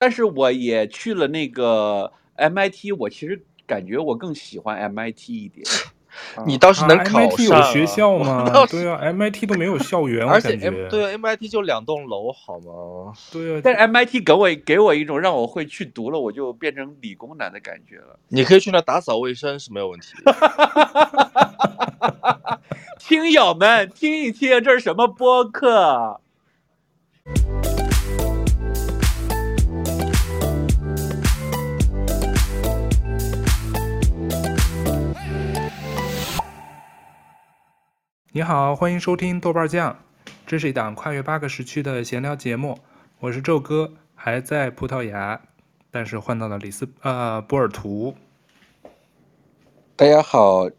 但是我也去了那个 MIT，我其实感觉我更喜欢 MIT 一点。你倒是能考上、啊啊、MIT 有学校吗？对啊，MIT 都没有校园，而且 M。对啊，MIT 就两栋楼，好吗？对啊，但是 MIT 给我给我一种让我会去读了，我就变成理工男的感觉了。你可以去那打扫卫生是没有问题。听友们，听一听，这是什么播客？你好，欢迎收听豆瓣酱，这是一档跨越八个时区的闲聊节目。我是宙哥，还在葡萄牙，但是换到了里斯呃波尔图。大家好，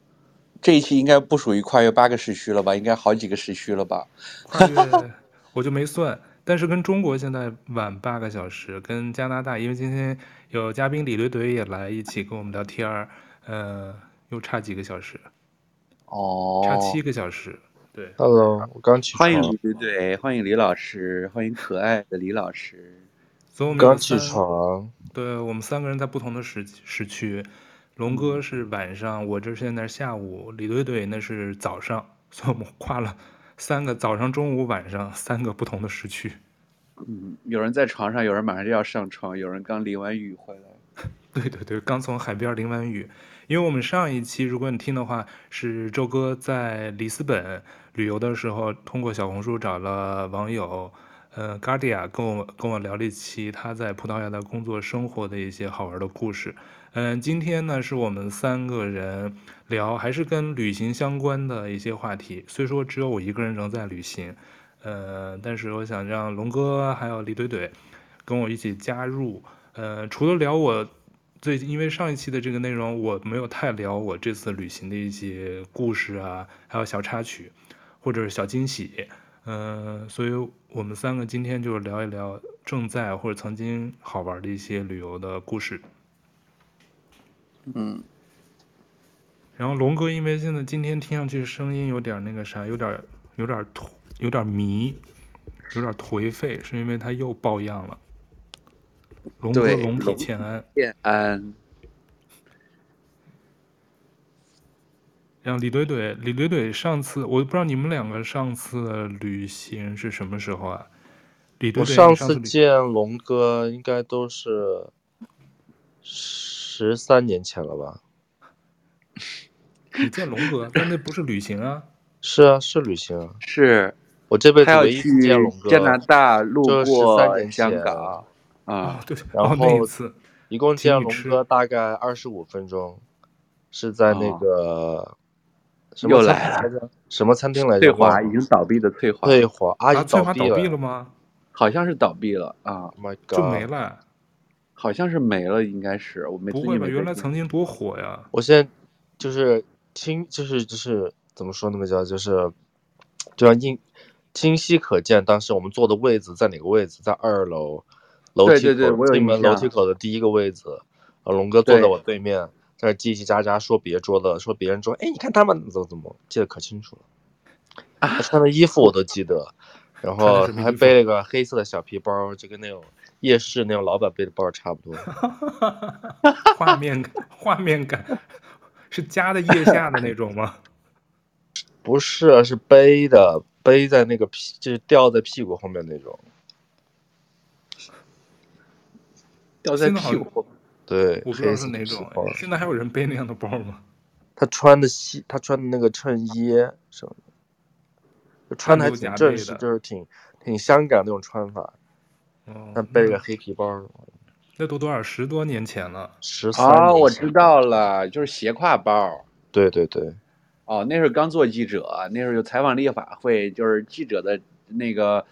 这一期应该不属于跨越八个时区了吧？应该好几个时区了吧？跨越 我就没算，但是跟中国现在晚八个小时，跟加拿大，因为今天有嘉宾李怼怼也来一起跟我们聊天儿，呃，又差几个小时。哦，差七个小时。对，Hello，我刚起床。欢迎李队队，欢迎李老师，欢迎可爱的李老师。所以我们刚起床。对，我们三个人在不同的时时区。龙哥是晚上，我这现在是下午。李队队那是早上，所以我们跨了三个早上、中午、晚上三个不同的时区。嗯，有人在床上，有人马上就要上床，有人刚淋完雨回来。对对对，刚从海边淋完雨。因为我们上一期，如果你听的话，是周哥在里斯本旅游的时候，通过小红书找了网友，呃，Gardia 跟我跟我聊了一期他在葡萄牙的工作生活的一些好玩的故事。嗯、今天呢是我们三个人聊，还是跟旅行相关的一些话题。虽说只有我一个人仍在旅行，呃，但是我想让龙哥还有李怼怼跟我一起加入。呃，除了聊我。最近因为上一期的这个内容，我没有太聊我这次旅行的一些故事啊，还有小插曲，或者是小惊喜，嗯、呃，所以我们三个今天就聊一聊正在或者曾经好玩的一些旅游的故事。嗯，然后龙哥，因为现在今天听上去声音有点那个啥，有点有点颓，有点迷，有点颓废，是因为他又抱恙了。龙哥龙体欠安，欠安。让李怼怼，李怼怼，上次我不知道你们两个上次旅行是什么时候啊？李怼怼，上次见龙哥应该都是十三年前了吧？你见龙哥，但那不是旅行啊？是啊，是旅行啊。是我这辈子唯一见龙哥，加拿大路过香港。啊，对，然后那一次一共见龙哥大概二十五分钟，是在那个什么又来了，什么餐厅来着？翠华已经倒闭的翠华，翠华啊，翠华倒闭了吗？好像是倒闭了啊，My God，就没了，好像是没了，应该是我没。不会吧？原来曾经多火呀！我现在就是清，就是就是怎么说那么叫就是，就像清清晰可见，当时我们坐的位置在哪个位置，在二楼。楼梯口对对对，进门楼梯口的第一个位置，呃，龙哥坐在我对面，在那叽叽喳喳说别桌的，说别人桌，哎，你看他们怎么怎么，记得可清楚了。他穿的衣服我都记得，然后还背了个黑色的小皮包，就跟那种夜市那种老板背的包差不多。画面感，画面感，是夹在腋下的那种吗？不是，是背的，背在那个屁，就是吊在屁股后面那种。掉在屁股，对，我不知道是哪种。现在还有人背那样的包吗？他穿的西，他穿的那个衬衣什么的，穿的还挺正式，就是挺挺香港那种穿法。哦，但背个黑皮包，那都多少十多年前了？十三。啊，我知道了，就是斜挎包。对对对。哦，那时候刚做记者，那时候有采访立法会，就是记者的那个。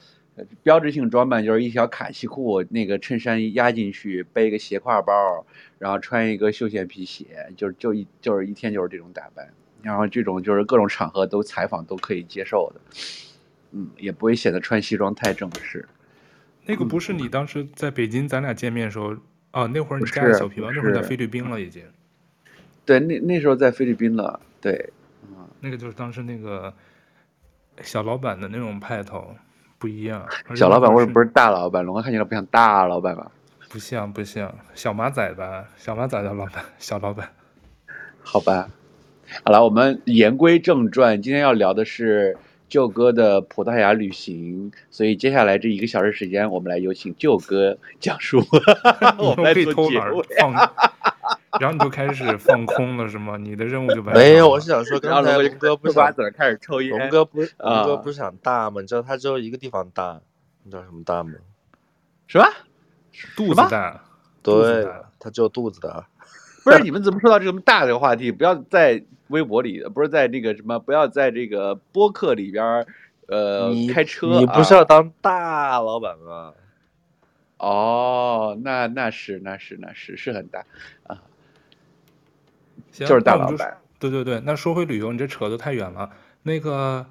标志性装扮就是一条卡其裤，那个衬衫压进去，背一个斜挎包，然后穿一个休闲皮鞋，就就一就是一天就是这种打扮，然后这种就是各种场合都采访都可以接受的，嗯，也不会显得穿西装太正式。那个不是你当时在北京咱俩见面的时候，嗯、哦，那会儿你加了小皮包，那会儿在菲律宾了已经。对，那那时候在菲律宾了，对，嗯，那个就是当时那个小老板的那种派头。不一样，小老板为什么不是大老板？龙哥看起来不像大老板吧？不像不像小马仔吧？小马仔的老板，小老板。好吧，好了，我们言归正传，今天要聊的是舅哥的葡萄牙旅行，所以接下来这一个小时时间，我们来有请舅哥讲述。我们可以偷懒放，然后你就开始放空了，是吗？你的任务就完成了。没有，我是想说，刚才龙哥不瓜子开始抽烟。龙哥不，龙哥不是想大吗？你知道他只有一个地方大，你知道什么大吗？什么？肚子大，对，他只有肚子大。不是你们怎么说到这么大的话题？不要在微博里，不是在那个什么，不要在这个播客里边，呃，开车。你不是要当大老板吗？哦，那那是那是那是是很大啊，行就是大老板。对对对，那说回旅游，你这扯得太远了。那个。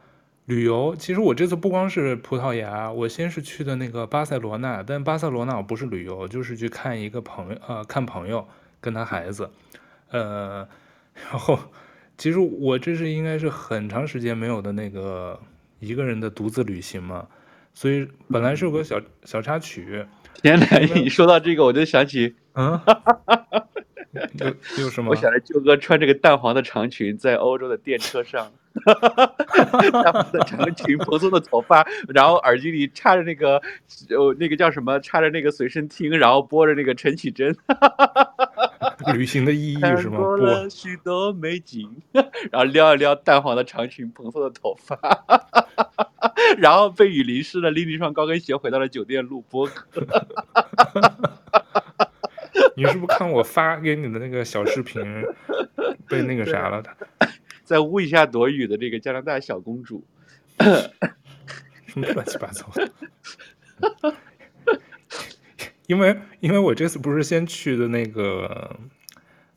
旅游，其实我这次不光是葡萄牙，我先是去的那个巴塞罗那，但巴塞罗那我不是旅游，就是去看一个朋友，呃，看朋友跟他孩子，呃，然后其实我这是应该是很长时间没有的那个一个人的独自旅行嘛，所以本来是有个小小插曲。天哪，你说到这个，我就想起，嗯，有有什么？我想着舅哥穿这个淡黄的长裙在欧洲的电车上。哈哈哈哈哈！的长裙，蓬松的头发，然后耳机里插着那个，呃，那个叫什么？插着那个随身听，然后播着那个陈绮贞。旅行的意义是什么？看了许多美景，然后撩一撩淡黄的长裙，蓬松的头发，哈哈哈哈哈！然后被雨淋湿了，拎着一双高跟鞋回到了酒店录播客。你是不是看我发给你的那个小视频 被那个啥了？在屋檐下躲雨的这个加拿大小公主，什 么乱七八糟的。因为因为我这次不是先去的那个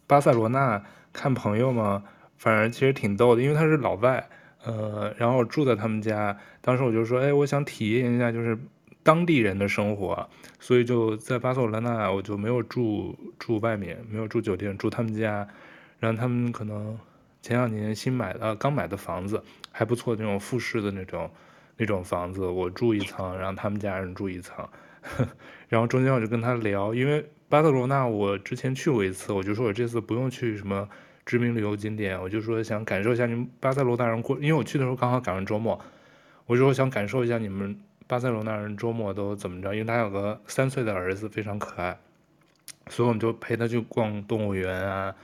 巴塞罗那看朋友嘛，反正其实挺逗的，因为他是老外，呃，然后我住在他们家，当时我就说，哎，我想体验一下就是当地人的生活，所以就在巴塞罗那，我就没有住住外面，没有住酒店，住他们家，然后他们可能。前两年新买的，刚买的房子还不错，那种复式的那种那种房子，我住一层，然后他们家人住一层，然后中间我就跟他聊，因为巴塞罗那我之前去过一次，我就说我这次不用去什么知名旅游景点，我就说想感受一下你们巴塞罗那人过，因为我去的时候刚好赶上周末，我就说想感受一下你们巴塞罗那人周末都怎么着，因为他有个三岁的儿子非常可爱，所以我们就陪他去逛动物园啊。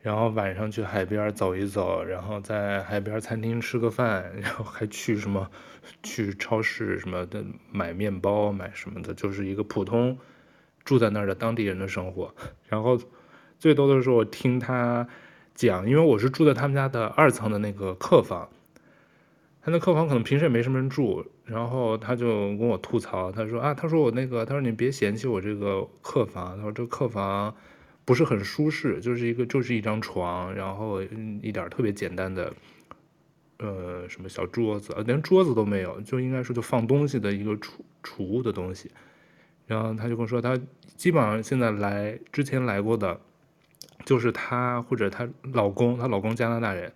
然后晚上去海边走一走，然后在海边餐厅吃个饭，然后还去什么，去超市什么的买面包买什么的，就是一个普通住在那儿的当地人的生活。然后最多的时候我听他讲，因为我是住在他们家的二层的那个客房，他那客房可能平时也没什么人住，然后他就跟我吐槽，他说啊，他说我那个，他说你别嫌弃我这个客房，他说这客房。不是很舒适，就是一个就是一张床，然后一点特别简单的，呃，什么小桌子，连桌子都没有，就应该说就放东西的一个储储物的东西。然后他就跟我说，他基本上现在来之前来过的，就是他或者她老公，她老公加拿大人，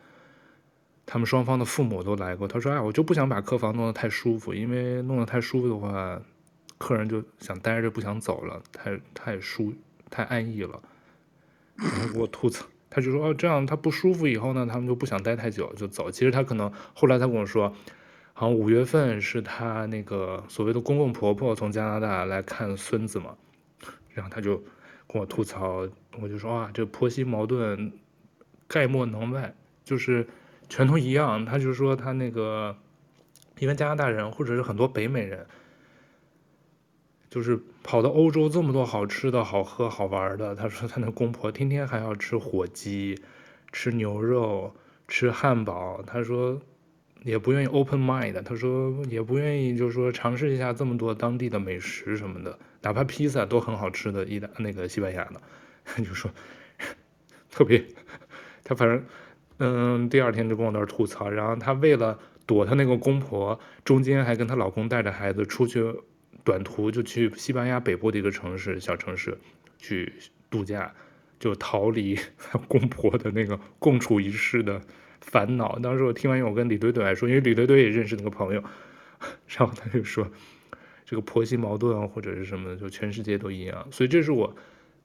他们双方的父母都来过。他说，哎，我就不想把客房弄得太舒服，因为弄得太舒服的话，客人就想待着不想走了，太太舒太安逸了。然后给我吐槽，他就说哦，这样他不舒服以后呢，他们就不想待太久就走。其实他可能后来他跟我说，好像五月份是他那个所谓的公公婆婆从加拿大来看孙子嘛，然后他就跟我吐槽，我就说啊，这婆媳矛盾概莫能外，就是全都一样。他就说他那个因为加拿大人或者是很多北美人。就是跑到欧洲这么多好吃的好喝好玩的，他说他那公婆天天还要吃火鸡，吃牛肉，吃汉堡，他说也不愿意 open mind，他说也不愿意就是说尝试一下这么多当地的美食什么的，哪怕披萨都很好吃的，意大那个西班牙的，他 就说 特别，他反正嗯第二天就跟我那儿吐槽，然后她为了躲她那个公婆，中间还跟她老公带着孩子出去。短途就去西班牙北部的一个城市，小城市去度假，就逃离 公婆的那个共处一室的烦恼。当时我听完以后，我跟李怼怼还说，因为李怼怼也认识那个朋友，然后他就说，这个婆媳矛盾或者是什么的，就全世界都一样。所以这是我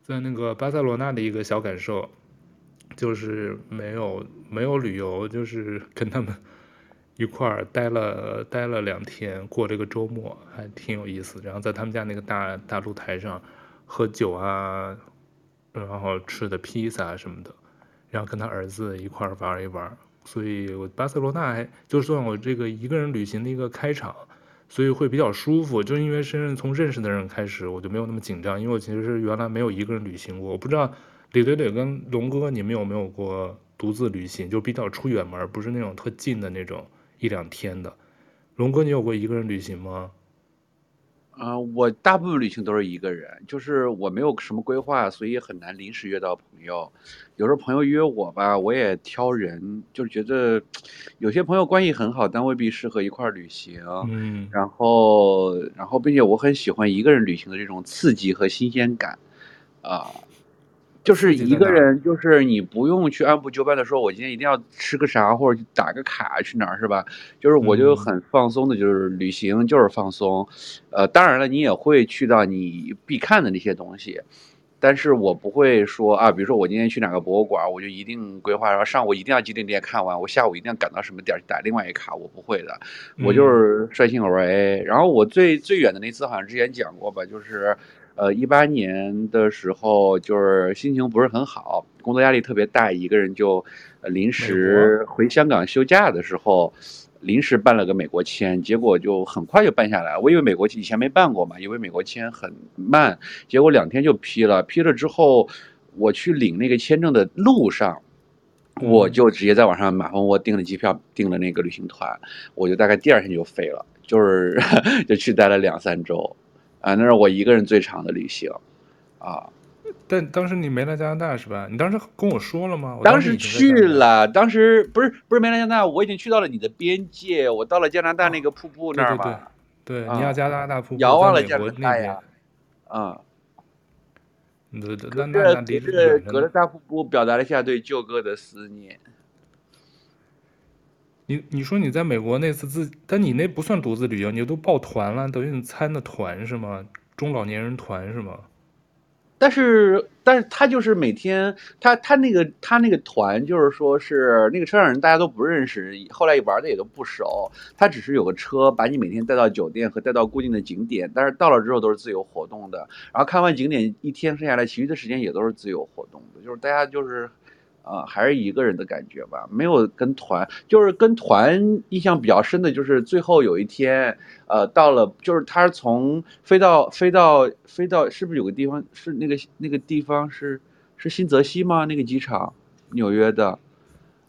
在那个巴塞罗那的一个小感受，就是没有没有旅游，就是 跟他们一块儿待了待了两天，过这个周末还挺有意思。然后在他们家那个大大露台上喝酒啊，然后吃的披萨什么的。然后跟他儿子一块儿玩一玩，所以我巴塞罗那还就算我这个一个人旅行的一个开场，所以会比较舒服。就因为是从认识的人开始，我就没有那么紧张，因为我其实是原来没有一个人旅行过。我不知道李怼怼跟龙哥你们有没有过独自旅行，就比较出远门，不是那种特近的那种一两天的。龙哥，你有过一个人旅行吗？啊、呃，我大部分旅行都是一个人，就是我没有什么规划，所以很难临时约到朋友。有时候朋友约我吧，我也挑人，就是觉得有些朋友关系很好，但未必适合一块儿旅行。嗯，然后，然后，并且我很喜欢一个人旅行的这种刺激和新鲜感，啊、呃。就是一个人，就是你不用去按部就班的说，我今天一定要吃个啥，或者打个卡去哪儿，是吧？就是我就很放松的，就是旅行就是放松。呃，当然了，你也会去到你必看的那些东西，但是我不会说啊，比如说我今天去哪个博物馆，我就一定规划，然后上午一定要几点点看完，我下午一定要赶到什么点去打另外一卡，我不会的，我就是率性而为。然后我最最远的那次好像之前讲过吧，就是。呃，一八年的时候，就是心情不是很好，工作压力特别大，一个人就，呃，临时回香港休假的时候，临时办了个美国签，结果就很快就办下来。我以为美国以前没办过嘛，以为美国签很慢，结果两天就批了。批了之后，我去领那个签证的路上，我就直接在网上马蜂窝订了机票，订了那个旅行团，我就大概第二天就飞了，就是 就去待了两三周。啊，那是我一个人最长的旅行，啊！但当时你没来加拿大是吧？你当时跟我说了吗？当时去了，当时不是不是没来加拿大，我已经去到了你的边界，我到了加拿大那个瀑布那儿嘛。哦、对，对，对，尼亚加拿大瀑布。遥望了加拿大呀！啊，对对，那那那离着隔着大瀑布，表达了一下对舅哥的思念。你你说你在美国那次自，但你那不算独自旅游，你都报团了，等于你参的团是吗？中老年人团是吗？但是但是他就是每天他他那个他那个团就是说是那个车上人大家都不认识，后来玩的也都不熟，他只是有个车把你每天带到酒店和带到固定的景点，但是到了之后都是自由活动的，然后看完景点一天剩下来，其余的时间也都是自由活动的，就是大家就是。啊，还是一个人的感觉吧，没有跟团，就是跟团印象比较深的，就是最后有一天，呃，到了，就是他是从飞到飞到飞到，是不是有个地方是那个那个地方是是新泽西吗？那个机场，纽约的。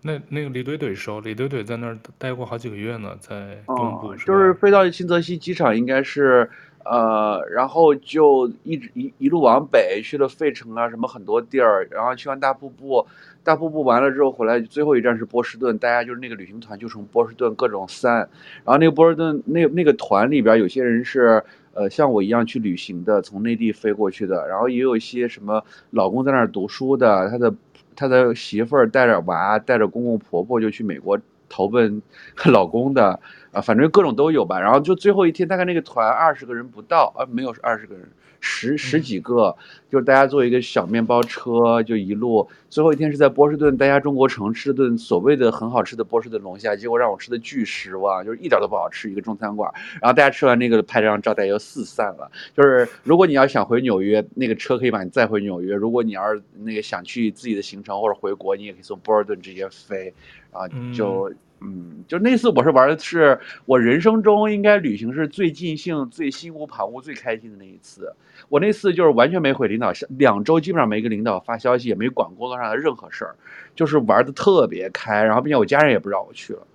那那个李怼怼说，李怼怼在那儿待过好几个月呢，在东部。哦，就是飞到新泽西机场，应该是。呃，然后就一直一一路往北去了费城啊，什么很多地儿，然后去完大瀑布，大瀑布完了之后回来，最后一站是波士顿，大家就是那个旅行团就从波士顿各种散，然后那个波士顿那那个团里边有些人是呃像我一样去旅行的，从内地飞过去的，然后也有一些什么老公在那儿读书的，他的他的媳妇儿带着娃带着公公婆婆就去美国投奔 老公的。啊，反正各种都有吧。然后就最后一天，大概那个团二十个人不到，啊，没有二十个人，十十几个，就是大家坐一个小面包车，就一路。最后一天是在波士顿大家中国城吃了顿所谓的很好吃的波士顿龙虾，结果让我吃的巨失望，就是一点都不好吃，一个中餐馆。然后大家吃完那个拍了张照，大家又四散了。就是如果你要想回纽约，那个车可以把你载回纽约；如果你要是那个想去自己的行程或者回国，你也可以从波士顿直接飞，然后就。嗯嗯，就那次我是玩的是我人生中应该旅行是最尽兴、最心无旁骛、最开心的那一次。我那次就是完全没回领导，两周基本上没给领导发消息，也没管工作上的任何事儿，就是玩的特别开。然后并且我家人也不知道我去了。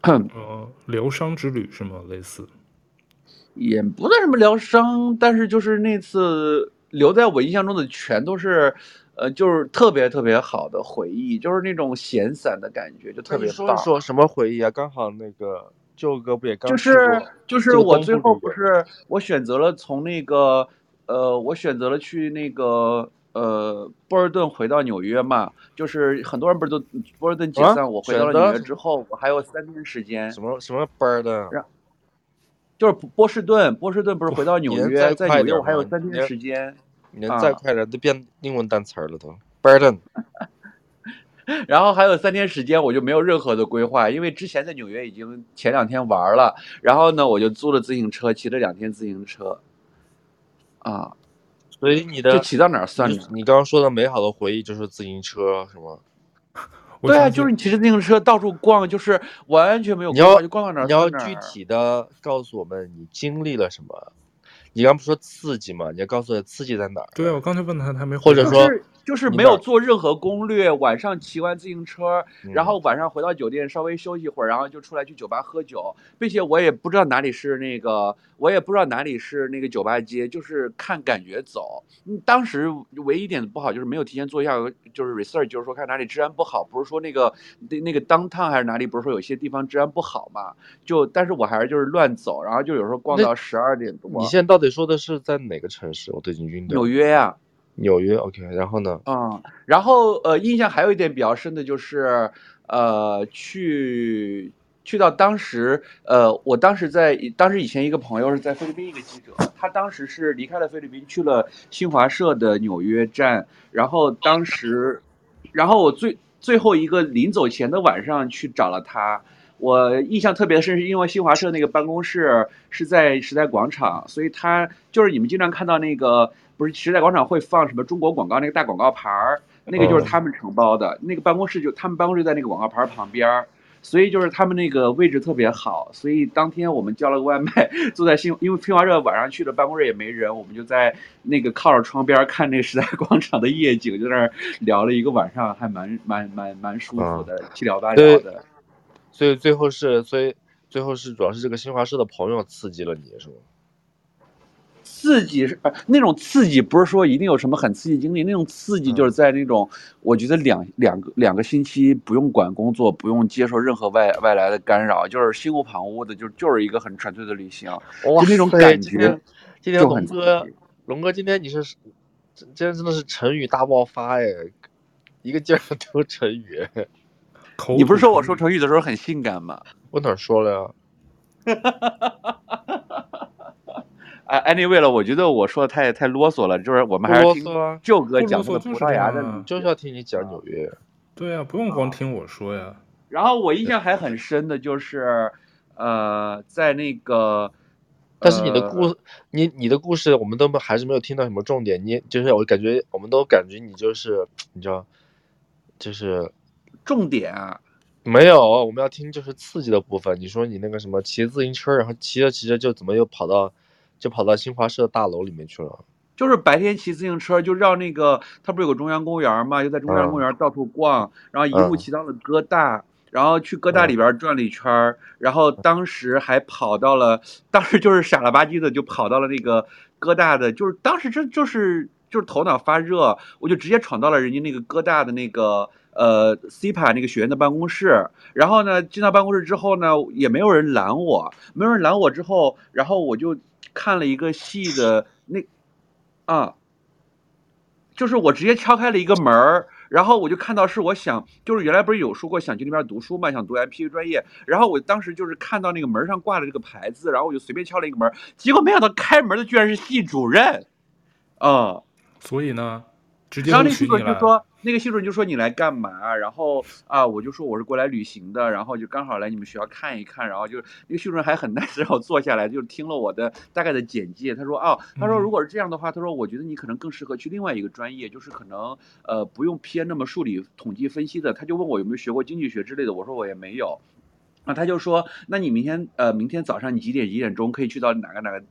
呃，疗伤之旅是吗？类似，也不算什么疗伤，但是就是那次留在我印象中的全都是。呃，就是特别特别好的回忆，就是那种闲散的感觉，就特别棒。说说什么回忆啊？刚好那个舅哥不也刚就是就是我最后不是我选择了从那个呃，我选择了去那个呃波尔顿回到纽约嘛，就是很多人不是都波尔顿解散，啊、我回到了纽约之后，我还有三天时间。什么什么波尔顿？就是波士顿，波士顿不是回到纽约，在纽约我还有三天时间。你再快点都变英文单词了都。Burden。然后还有三天时间，我就没有任何的规划，因为之前在纽约已经前两天玩了，然后呢，我就租了自行车，骑了两天自行车。啊，所以你的就骑到哪儿算哪儿。你刚刚说的美好的回忆就是自行车是吗？对啊，就是你骑着自行车到处逛，就是完全没有你要，就逛到哪儿。你要具体的告诉我们你经历了什么。你刚不说刺激吗？你要告诉我刺激在哪儿？对啊，我刚才问他，他没回答。或者说。就是没有做任何攻略，晚上骑完自行车，然后晚上回到酒店稍微休息一会儿，然后就出来去酒吧喝酒，并且我也不知道哪里是那个，我也不知道哪里是那个酒吧街，就是看感觉走。嗯，当时唯一一点不好就是没有提前做一下就是 research，就是说看哪里治安不好，不是说那个那那个 downtown 还是哪里，不是说有些地方治安不好嘛？就但是我还是就是乱走，然后就有时候逛到十二点多。你现在到底说的是在哪个城市？我都已经晕掉。纽约呀。纽约，OK，然后呢？嗯，然后呃，印象还有一点比较深的就是，呃，去去到当时，呃，我当时在当时以前一个朋友是在菲律宾一个记者，他当时是离开了菲律宾去了新华社的纽约站，然后当时，然后我最最后一个临走前的晚上去找了他。我印象特别深，是因为新华社那个办公室是在时代广场，所以他就是你们经常看到那个，不是时代广场会放什么中国广告那个大广告牌儿，那个就是他们承包的，那个办公室就他们办公室在那个广告牌旁边儿，所以就是他们那个位置特别好，所以当天我们叫了个外卖，坐在新，因为新华社晚上去的，办公室也没人，我们就在那个靠着窗边看那个时代广场的夜景，就在那儿聊了一个晚上，还蛮蛮蛮蛮舒服的，七聊八聊的。所以最后是，所以最后是主要是这个新华社的朋友刺激了你，是吗？刺激是，那种刺激不是说一定有什么很刺激经历，那种刺激就是在那种，嗯、我觉得两两个两个星期不用管工作，不用接受任何外外来的干扰，就是心无旁骛的，就就是一个很纯粹的旅行，就那种感觉。今天龙哥，龙哥今天你是，今天真的是成语大爆发哎，一个劲儿都成语。你不是说我说成语的时候很性感吗？我哪说了呀？哎，anyway 了，我觉得我说的太太啰嗦了，就是我们还是听舅哥讲的葡萄牙的，就是要听你讲纽约。对呀，不用光听我说呀。然后我印象还很深的就是，呃，在那个，但是你的故，你你的故事，我们都还是没有听到什么重点。你就是我感觉，我们都感觉你就是，你知道，就是。重点啊，没有，我们要听就是刺激的部分。你说你那个什么骑自行车，然后骑着骑着就怎么又跑到，就跑到新华社大楼里面去了？就是白天骑自行车就绕那个，他不是有个中央公园嘛，就在中央公园到处逛，嗯、然后一路骑到了哥大，嗯、然后去哥大里边转了一圈，嗯、然后当时还跑到了，当时就是傻了吧唧的就跑到了那个哥大的，就是当时这就是就是头脑发热，我就直接闯到了人家那个哥大的那个。呃，CIPA 那个学院的办公室，然后呢，进到办公室之后呢，也没有人拦我，没有人拦我之后，然后我就看了一个戏的那，啊，就是我直接敲开了一个门儿，然后我就看到是我想，就是原来不是有说过想去那边读书嘛，想读 MPA 专业，然后我当时就是看到那个门上挂了这个牌子，然后我就随便敲了一个门，结果没想到开门的居然是系主任，啊，所以呢，直接然后那系主任就说。那个系主任就说你来干嘛？然后啊，我就说我是过来旅行的，然后就刚好来你们学校看一看，然后就那个系主任还很 nice，然后坐下来就听了我的大概的简介。他说哦，他说如果是这样的话，他说我觉得你可能更适合去另外一个专业，就是可能呃不用偏那么数理统计分析的。他就问我有没有学过经济学之类的，我说我也没有。那他就说，那你明天呃，明天早上你几点几点钟可以去到哪个哪个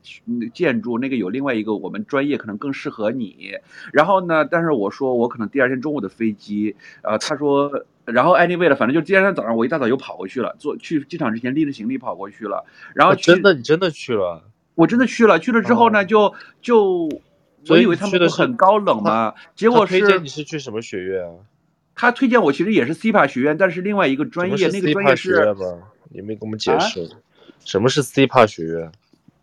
建筑？那个有另外一个我们专业可能更适合你。然后呢，但是我说我可能第二天中午的飞机。呃，他说，然后 anyway 了，反正就第二天早上我一大早又跑过去了，坐去机场之前拎着行李跑过去了。然后真的你真的去了？我真的去了。去了之后呢，就就我以为他们都很高冷嘛，结果是。推荐你是去什么学院啊？他推荐我其实也是 CIPA 学院，但是另外一个专业，那个专业是，你没给我们解释，啊、什么是 CIPA 学院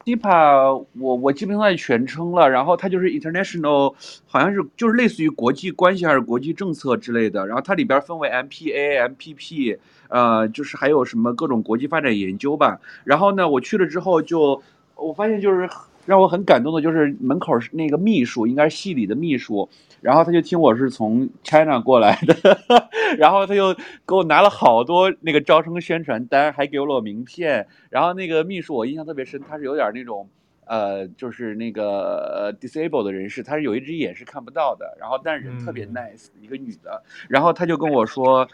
？CIPA 我我基本上全称了，然后它就是 International，好像是就是类似于国际关系还是国际政策之类的，然后它里边分为 MPA、MPP，呃，就是还有什么各种国际发展研究吧。然后呢，我去了之后就我发现就是让我很感动的，就是门口是那个秘书，应该是系里的秘书，然后他就听我是从 China 过来的，然后他就给我拿了好多那个招生宣传单，还给了我名片。然后那个秘书我印象特别深，他是有点那种呃，就是那个 disabled 的人士，他是有一只眼是看不到的，然后但是人特别 nice，一个女的，然后他就跟我说。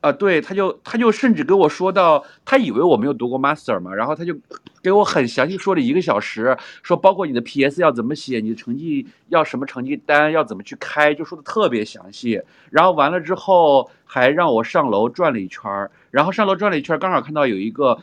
啊、对，他就他就甚至跟我说到，他以为我没有读过 master 嘛，然后他就给我很详细说了一个小时，说包括你的 PS 要怎么写，你的成绩要什么成绩单要怎么去开，就说的特别详细。然后完了之后还让我上楼转了一圈儿，然后上楼转了一圈儿，刚好看到有一个。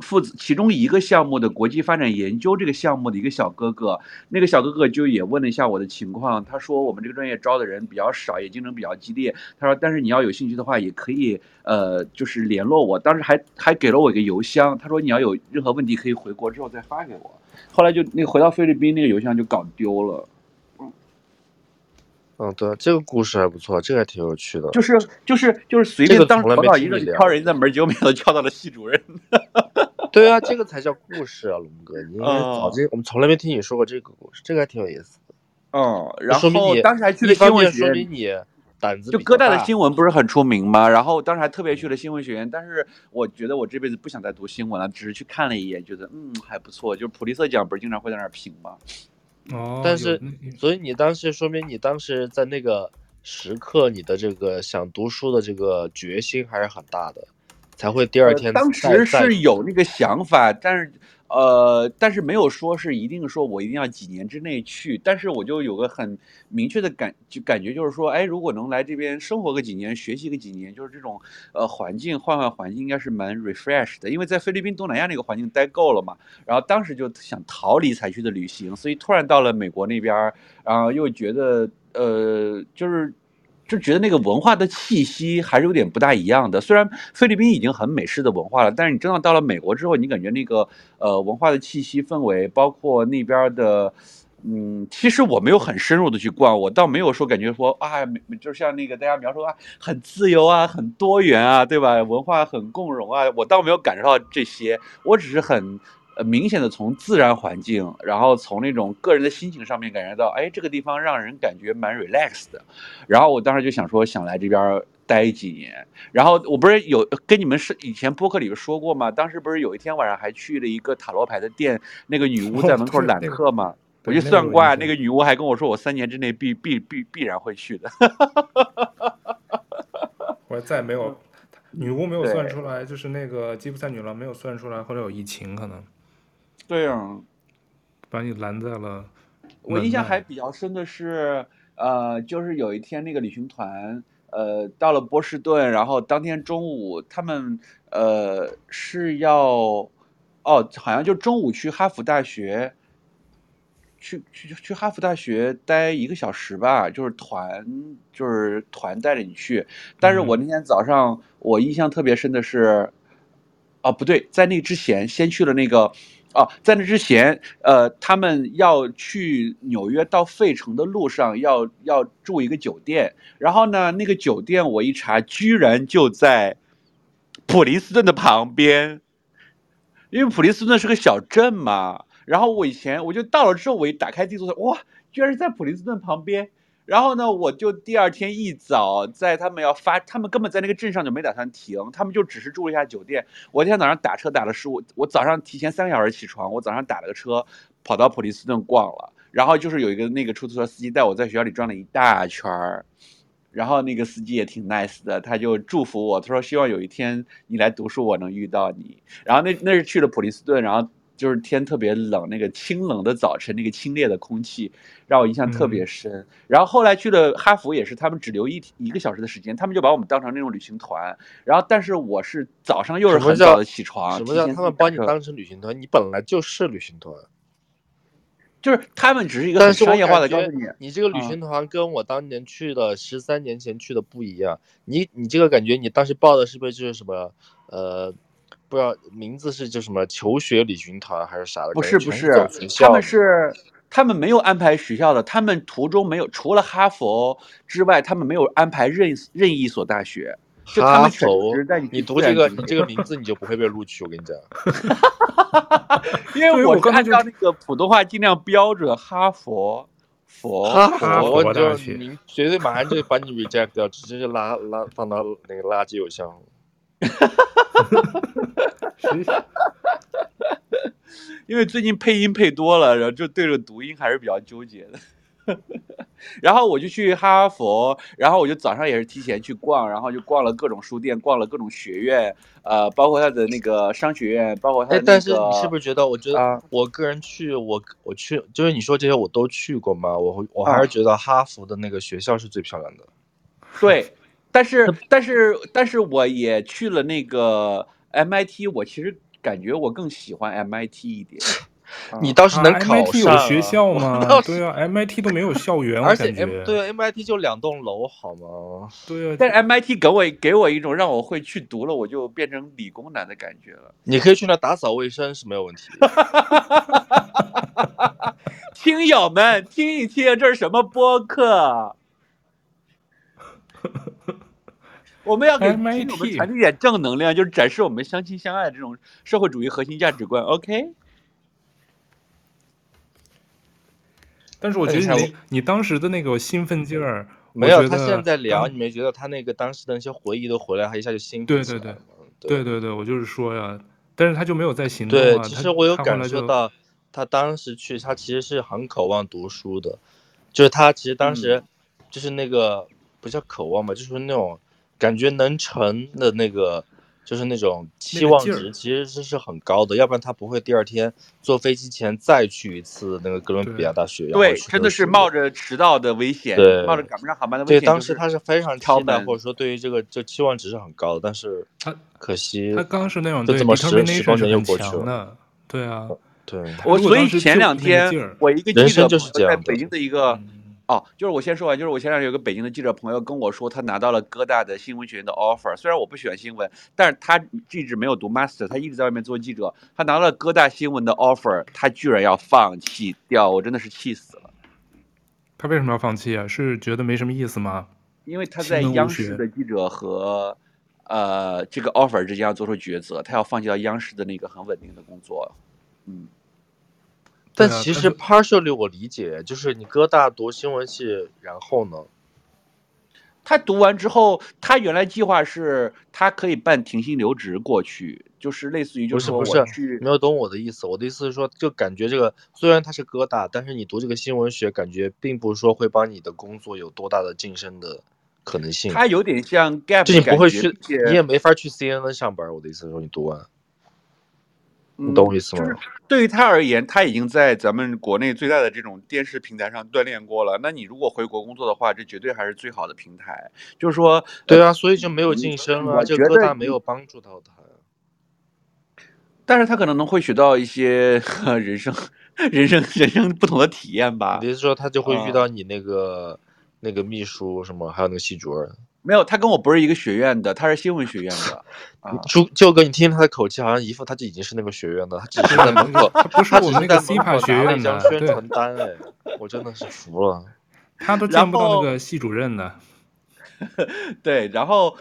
负责其中一个项目的国际发展研究这个项目的一个小哥哥，那个小哥哥就也问了一下我的情况，他说我们这个专业招的人比较少，也竞争比较激烈。他说，但是你要有兴趣的话，也可以呃，就是联络我。当时还还给了我一个邮箱，他说你要有任何问题可以回国之后再发给我。后来就那回到菲律宾那个邮箱就搞丢了。嗯，对，这个故事还不错，这个还挺有趣的。就是就是就是随便当时跑到一个敲人家的门，结果没想到敲到了系主任。对啊，这个才叫故事啊，龙哥，你应该早这、嗯、我们从来没听你说过这个故事，这个还挺有意思的。嗯，然后当时还去了新闻学院，说明你胆子就哥大的新闻不是很出名吗？然后当时还特别去了新闻学院，但是我觉得我这辈子不想再读新闻了，只是去看了一眼，觉得嗯还不错。就是普利策奖不是经常会在那儿评吗？哦，但是所以你当时说明你当时在那个时刻，你的这个想读书的这个决心还是很大的，才会第二天。当时是有那个想法，但是。呃，但是没有说是一定说我一定要几年之内去，但是我就有个很明确的感就感觉就是说，哎，如果能来这边生活个几年，学习个几年，就是这种呃环境换换环境，应该是蛮 refresh 的。因为在菲律宾东南亚那个环境待够了嘛，然后当时就想逃离才去的旅行，所以突然到了美国那边，然后又觉得呃就是。就觉得那个文化的气息还是有点不大一样的。虽然菲律宾已经很美式的文化了，但是你真的到了美国之后，你感觉那个呃文化的气息氛围，包括那边的，嗯，其实我没有很深入的去逛，我倒没有说感觉说啊，就像那个大家描述啊，很自由啊，很多元啊，对吧？文化很共融啊，我倒没有感受到这些，我只是很。呃，明显的从自然环境，然后从那种个人的心情上面感觉到，哎，这个地方让人感觉蛮 relax 的。然后我当时就想说，想来这边待几年。然后我不是有跟你们是以前播客里边说过吗？当时不是有一天晚上还去了一个塔罗牌的店，那个女巫在门口 揽客吗？我去算卦，那个女巫还跟我说，我三年之内必必必必然会去的。我再也没有，女巫没有算出来，就是那个吉普赛女郎没有算出来，后来有疫情可能。对啊，把你拦在了。我印象还比较深的是，呃，就是有一天那个旅行团，呃，到了波士顿，然后当天中午他们呃是要，哦，好像就中午去哈佛大学，去去去哈佛大学待一个小时吧，就是团就是团带着你去。但是我那天早上我印象特别深的是，哦，不对，在那之前先去了那个。哦，在那之前，呃，他们要去纽约到费城的路上要要住一个酒店，然后呢，那个酒店我一查，居然就在普林斯顿的旁边，因为普林斯顿是个小镇嘛。然后我以前我就到了之后，我一打开地图，哇，居然是在普林斯顿旁边。然后呢，我就第二天一早，在他们要发，他们根本在那个镇上就没打算停，他们就只是住了一下酒店。我今天早上打车打了十五，我早上提前三个小时起床，我早上打了个车，跑到普林斯顿逛了。然后就是有一个那个出租车司机带我在学校里转了一大圈儿，然后那个司机也挺 nice 的，他就祝福我，他说希望有一天你来读书，我能遇到你。然后那那是去了普林斯顿，然后。就是天特别冷，那个清冷的早晨，那个清冽的空气让我印象特别深。嗯、然后后来去了哈佛，也是他们只留一一个小时的时间，他们就把我们当成那种旅行团。然后，但是我是早上又是很早的起床。什么叫他们把你当成旅行团？你本来就是旅行团，就是他们只是一个很商业化的告诉你，你这个旅行团跟我当年去的十三年前去的不一样。你你这个感觉，你当时报的是不是就是什么呃？不知道名字是叫什么求学旅行团还是啥的？不是不是，他们是他们没有安排学校的，他们途中没有除了哈佛之外，他们没有安排任任意一所大学，哈佛，你读这个你这个名字你就不会被录取，我跟你讲。因为我看到那个普通话尽量标准，哈佛，佛，哈佛，我就你绝对马上就把你 reject 掉，直接就拉拉放到那个垃圾邮箱。因为最近配音配多了，然后就对着读音还是比较纠结的。然后我就去哈佛，然后我就早上也是提前去逛，然后就逛了各种书店，逛了各种学院，呃，包括他的那个商学院，包括他的、那个。但是你是不是觉得？我觉得我个人去，我我去，就是你说这些我都去过嘛，我我还是觉得哈佛的那个学校是最漂亮的。对，但是但是但是我也去了那个 MIT，我其实感觉我更喜欢 MIT 一点。你倒是能考上、啊啊、MIT 有学校吗？对啊，MIT 都没有校园，而且 M 对啊，MIT 就两栋楼，好吗？对啊，但是 MIT 给我给我一种让我会去读了，我就变成理工男的感觉了。你可以去那打扫卫生是没有问题。听友们听一听，这是什么播客？我们要给听友们传递点正能量，就是展示我们相亲相爱的这种社会主义核心价值观。OK。但是我觉得你你当时的那个兴奋劲儿，没有他现在聊，你没觉得他那个当时的那些回忆都回来，他一下就兴奋。对对对，对对对，我就是说呀，但是他就没有在行动。对，其实我有感受到，他当时去，他其实是很渴望读书的，就是他其实当时就是那个不叫渴望吧，就是那种感觉能成的那个。就是那种期望值其实是是很高的，要不然他不会第二天坐飞机前再去一次那个哥伦比亚大学。对，真的是冒着迟到的危险，对，冒着赶不上航班的危险。对，当时他是非常期待，或者说对于这个这期望值是很高的，但是他可惜他刚是那种就这么十十光年又过去了。对啊，对，我所以前两天我一个记者就是在北京的一个。哦，就是我先说完，就是我前两天有个北京的记者朋友跟我说，他拿到了哥大的新闻学院的 offer。虽然我不喜欢新闻，但是他一直没有读 master，他一直在外面做记者。他拿到了哥大新闻的 offer，他居然要放弃掉，我真的是气死了。他为什么要放弃啊？是觉得没什么意思吗？因为他在央视的记者和呃这个 offer 之间要做出抉择，他要放弃到央视的那个很稳定的工作。嗯。但其实 partially 我理解，就是你哥大读新闻系，然后呢，他读完之后，他原来计划是他可以办停薪留职过去，就是类似于就是说不是不是没有懂我的意思，我的意思是说，就感觉这个虽然他是哥大，但是你读这个新闻学，感觉并不是说会帮你的工作有多大的晋升的可能性。他有点像 gap，就你不会去，你也没法去 CNN 上班。我的意思是说，你读完。你懂我意思吗？就是对于他而言，他已经在咱们国内最大的这种电视平台上锻炼过了。那你如果回国工作的话，这绝对还是最好的平台。就是说，对啊，所以就没有晋升啊，就各大没有帮助到他。但是他可能能会学到一些 人生、人生、人生不同的体验吧。比如说，他就会遇到你那个、嗯、那个秘书什么，还有那个系主任。没有，他跟我不是一个学院的，他是新闻学院的。朱舅哥，你听他的口气，好像一副他就已经是那个学院的，他只是在门口，他不是我们那个 CPA 学院的宣传单哎，我真的是服了，他都见不到那个系主任的。对，然后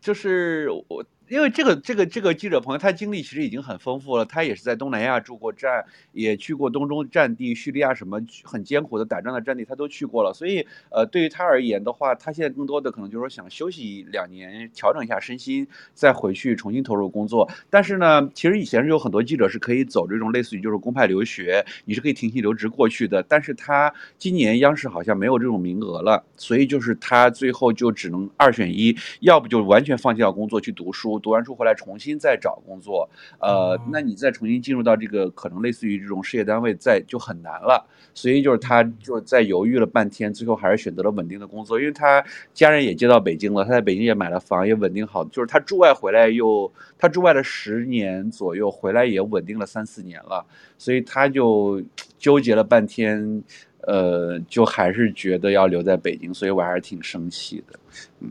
就是我。因为这个这个这个记者朋友，他经历其实已经很丰富了。他也是在东南亚驻过战，也去过东中战地、叙利亚什么很艰苦的打仗的战地，他都去过了。所以，呃，对于他而言的话，他现在更多的可能就是说想休息两年，调整一下身心，再回去重新投入工作。但是呢，其实以前是有很多记者是可以走这种类似于就是公派留学，你是可以停薪留职过去的。但是他今年央视好像没有这种名额了，所以就是他最后就只能二选一，要不就完全放弃掉工作去读书。读完书回来重新再找工作，呃，那你再重新进入到这个可能类似于这种事业单位，再就很难了。所以就是他就在犹豫了半天，最后还是选择了稳定的工作，因为他家人也接到北京了，他在北京也买了房，也稳定好。就是他驻外回来又他驻外了十年左右，回来也稳定了三四年了，所以他就纠结了半天，呃，就还是觉得要留在北京，所以我还是挺生气的，嗯。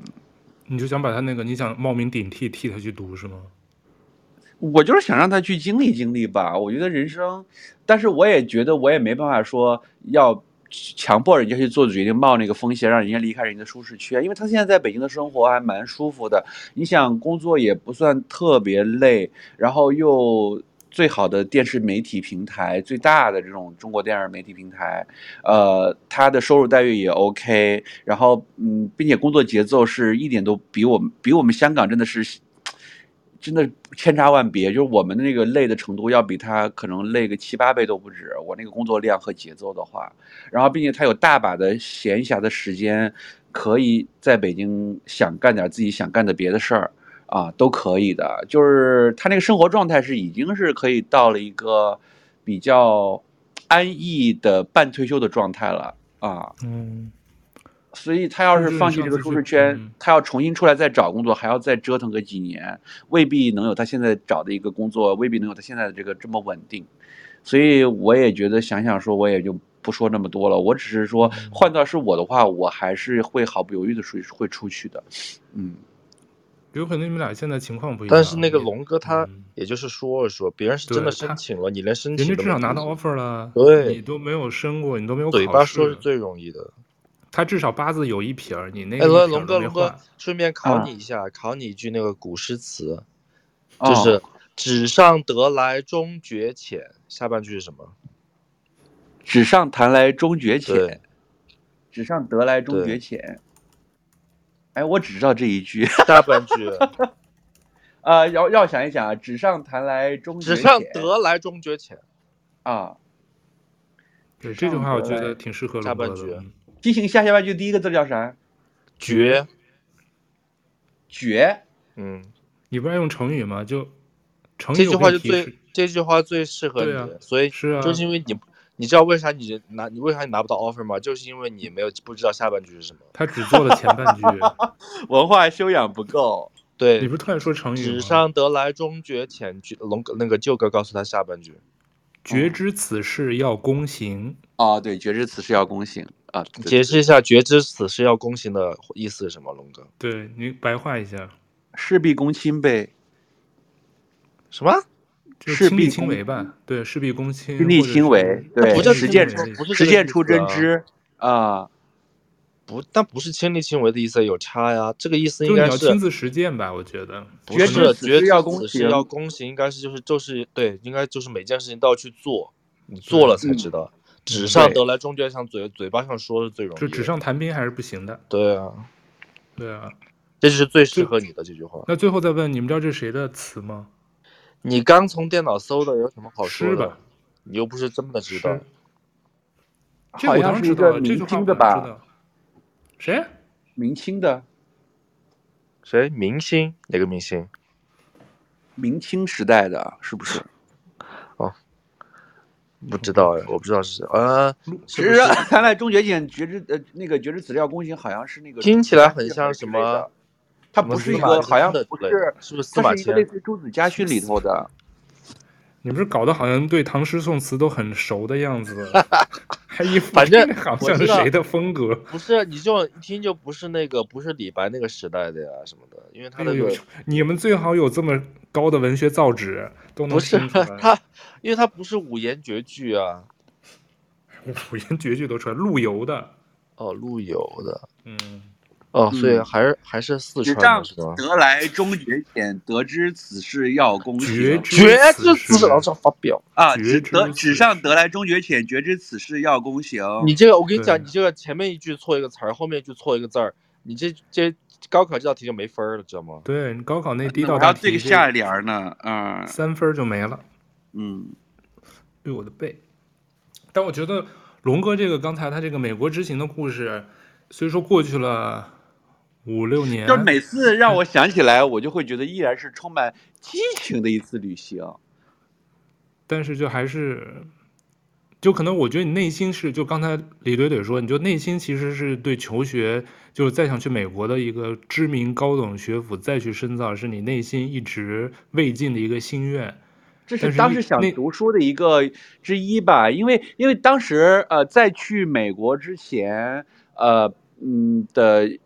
你就想把他那个，你想冒名顶替替他去读是吗？我就是想让他去经历经历吧。我觉得人生，但是我也觉得我也没办法说要强迫人家去做决定，冒那个风险，让人家离开人家的舒适区。因为他现在在北京的生活还蛮舒服的，你想工作也不算特别累，然后又最好的电视媒体平台，最大的这种中国电视媒体平台，呃，他的收入待遇也 OK，然后嗯，并且工作节奏是一点都比我们比我们香港真的是。真的千差万别，就是我们那个累的程度要比他可能累个七八倍都不止。我那个工作量和节奏的话，然后并且他有大把的闲暇的时间，可以在北京想干点自己想干的别的事儿啊，都可以的。就是他那个生活状态是已经是可以到了一个比较安逸的半退休的状态了啊。嗯。所以他要是放弃这个舒适圈，他要重新出来再找工作，还要再折腾个几年，未必能有他现在找的一个工作，未必能有他现在的这个这么稳定。所以我也觉得想想说，我也就不说那么多了。我只是说，换到是我的话，我还是会毫不犹豫的出会出去的。嗯，有可能你们俩现在情况不一样。但是那个龙哥他也就是说了说，别人是真的申请了，你连申请，人家至少拿到 offer 了，对，你都没有申过，你都没有。嘴巴说是最容易的。他至少八字有一撇儿，你那个龙哥，龙哥，顺便考你一下，啊、考你一句那个古诗词，就是“哦、纸上得来终觉浅”，下半句是什么？“纸上谈来终觉浅”，“纸上得来终觉浅”。哎，我只知道这一句。大半句，呃，要要想一想啊，“纸上谈来终觉浅”，“纸上得来终觉浅”，啊，对这句话，我觉得挺适合的。下半句。进行下下半句第一个字叫啥？绝，绝。嗯，你不是用成语吗？就成语。这句话就最这句话最适合你，啊、所以是啊，就是因为你，你知道为啥你拿你为啥你拿不到 offer 吗？就是因为你没有不知道下半句是什么。他只做了前半句，文化修养不够。对，你不是突然说成语？纸上得来终觉浅，句龙那个舅哥告诉他下半句。觉知此事要躬行啊！对，觉知此事要躬行啊！解释一下“觉知此事要躬行”的意思是什么，龙哥？对，你白话一下，事必躬亲呗。什么？事必亲为吧？对，事必躬亲，亲力亲为。对，实践出实践出真知啊。不，但不是亲力亲为的意思有差呀。这个意思应该是亲自实践吧？我觉得不是，决知要躬行，要躬行应该是就是就是对，应该就是每件事情都要去做，你做了才知道。纸上得来终觉浅，嘴嘴巴上说的最容易，就纸上谈兵还是不行的。对啊，对啊，这就是最适合你的这句话。那最后再问，你们知道这是谁的词吗？你刚从电脑搜的，有什么好说的？吧？你又不是真的知道。这我当然知道，这句话的吧？谁？明清的？谁？明星？哪个明星？明清时代的，是不是？哦，不知道哎，我不知道是谁啊。其实看来终觉浅，决知呃那个绝知此事要躬行，好像是那个。听起来很像什么？它不是一个，好像不是，是不是司马迁？它是一个类似《朱子家训》里头的。你不是搞得好像对唐诗宋词都很熟的样子，还一副反正 好像是谁的风格？不是，你就一听就不是那个，不是李白那个时代的呀什么的，因为他那个你们最好有这么高的文学造诣，都能。不是他，因为他不是五言绝句啊，五言绝句都出来，陆游的哦，陆游的，嗯。哦，所以还是、嗯、还是四川是吧？得来终觉浅，得知此事要躬行。决决知此事，老师发表啊！得纸上得来终觉浅，觉知此事要躬行。你这个，我跟你讲，你这个前面一句错一个词儿，后面一句错一个字儿，你这这高考这道题就没分儿了，知道吗？对你高考那第一道题，还有这个下联呢，啊，三分就没了。嗯，对我的背。但我觉得龙哥这个刚才他这个美国之行的故事，虽说过去了。五六年，就是每次让我想起来，我就会觉得依然是充满激情的一次旅行。但是就还是，就可能我觉得你内心是，就刚才李怼怼说，你就内心其实是对求学，就是再想去美国的一个知名高等学府再去深造，是你内心一直未尽的一个心愿。这是当时想读书的一个之一吧，因为因为当时呃在去美国之前，呃嗯的。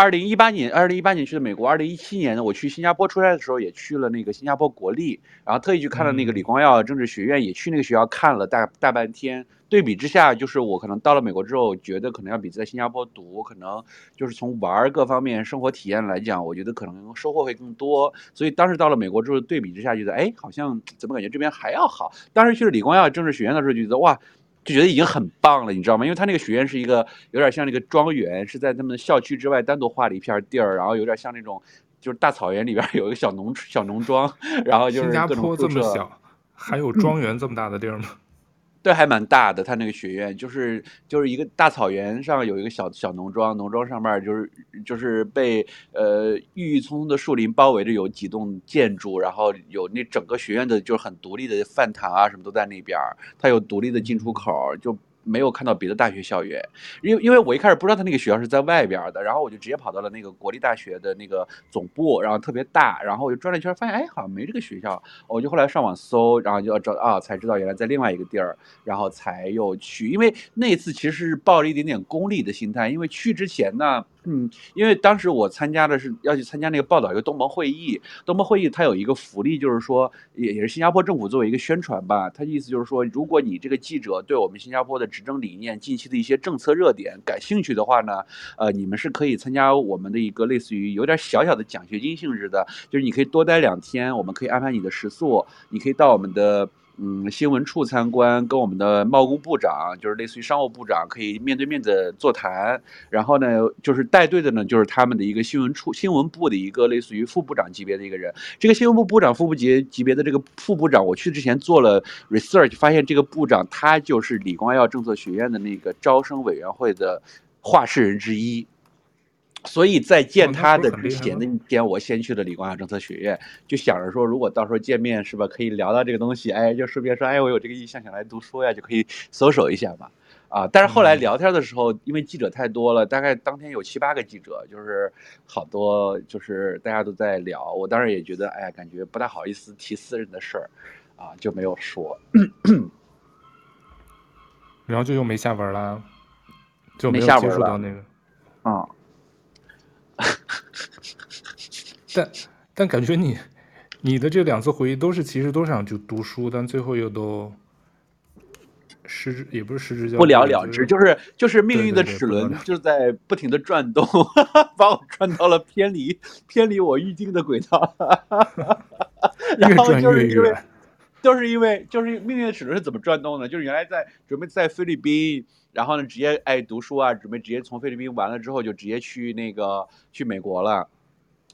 二零一八年，二零一八年去的美国，二零一七年呢，我去新加坡出差的时候也去了那个新加坡国立，然后特意去看了那个李光耀政治学院，也去那个学校看了大大半天。对比之下，就是我可能到了美国之后，觉得可能要比在新加坡读，可能就是从玩各方面生活体验来讲，我觉得可能收获会更多。所以当时到了美国之后，对比之下觉得，哎，好像怎么感觉这边还要好。当时去了李光耀政治学院的时候，就觉得哇，就觉得已经很棒了，你知道吗？因为他那个学院是一个有点像那个庄园，是在他们校区之外单独划了一片地儿，然后有点像那种就是大草原里边有一个小农小农庄，然后就是新加坡这么小，还有庄园这么大的地儿吗？嗯对，还蛮大的。他那个学院就是就是一个大草原上有一个小小农庄，农庄上面就是就是被呃郁郁葱葱的树林包围着，有几栋建筑，然后有那整个学院的就是很独立的饭堂啊，什么都在那边。它有独立的进出口，就。没有看到别的大学校园，因为因为我一开始不知道他那个学校是在外边的，然后我就直接跑到了那个国立大学的那个总部，然后特别大，然后我就转了一圈，发现哎好像没这个学校，我就后来上网搜，然后就找啊，才知道原来在另外一个地儿，然后才又去，因为那次其实是抱着一点点功利的心态，因为去之前呢。嗯，因为当时我参加的是要去参加那个报道一个东盟会议，东盟会议它有一个福利，就是说也也是新加坡政府作为一个宣传吧，它意思就是说，如果你这个记者对我们新加坡的执政理念、近期的一些政策热点感兴趣的话呢，呃，你们是可以参加我们的一个类似于有点小小的奖学金性质的，就是你可以多待两天，我们可以安排你的食宿，你可以到我们的。嗯，新闻处参观，跟我们的贸工部长，就是类似于商务部长，可以面对面的座谈。然后呢，就是带队的呢，就是他们的一个新闻处、新闻部的一个类似于副部长级别的一个人。这个新闻部部长、副部级级别的这个副部长，我去之前做了 research，发现这个部长他就是李光耀政策学院的那个招生委员会的话事人之一。所以在见他的之前的一天，我先去了李光耀政策学院，就想着说，如果到时候见面是吧，可以聊到这个东西，哎，就顺便说，哎，我有这个意向想来读书呀，就可以搜索一下嘛，啊，但是后来聊天的时候，因为记者太多了，大概当天有七八个记者，就是好多就是大家都在聊，我当时也觉得，哎呀，感觉不太好意思提私人的事儿，啊，就没有说，然后就又没下文了，就没有接触到那个，啊。但但感觉你你的这两次回忆都是其实都想去读书，但最后又都失之也不是失之交不了了之，就是就是命运的齿轮就在不停的转动，把我转到了偏离偏离我预定的轨道，然后就是因为就是因为就是命运的齿轮是怎么转动的？就是原来在准备在菲律宾。然后呢，直接爱读书啊，准备直接从菲律宾完了之后就直接去那个去美国了。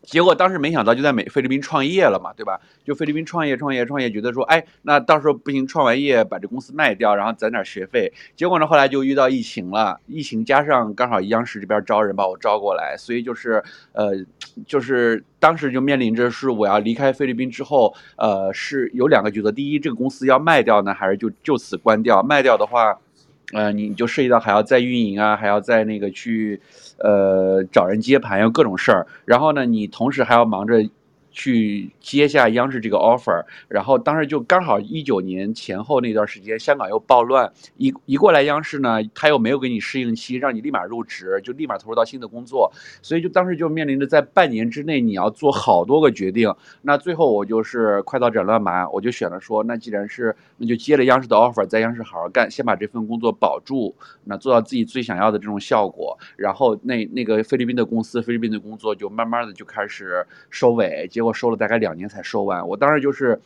结果当时没想到就在美菲律宾创业了嘛，对吧？就菲律宾创业创业创业，觉得说，哎，那到时候不行，创完业把这公司卖掉，然后攒点学费。结果呢，后来就遇到疫情了，疫情加上刚好央视这边招人把我招过来，所以就是呃，就是当时就面临着是我要离开菲律宾之后，呃，是有两个抉择：第一，这个公司要卖掉呢，还是就就此关掉？卖掉的话。呃，你就涉及到还要再运营啊，还要再那个去，呃，找人接盘，要各种事儿。然后呢，你同时还要忙着。去接下央视这个 offer，然后当时就刚好一九年前后那段时间，香港又暴乱，一一过来央视呢，他又没有给你适应期，让你立马入职，就立马投入到新的工作，所以就当时就面临着在半年之内你要做好多个决定。那最后我就是快刀斩乱麻，我就选了说，那既然是那就接了央视的 offer，在央视好好干，先把这份工作保住，那做到自己最想要的这种效果，然后那那个菲律宾的公司，菲律宾的工作就慢慢的就开始收尾，结果。我收了大概两年才收完，我当时就是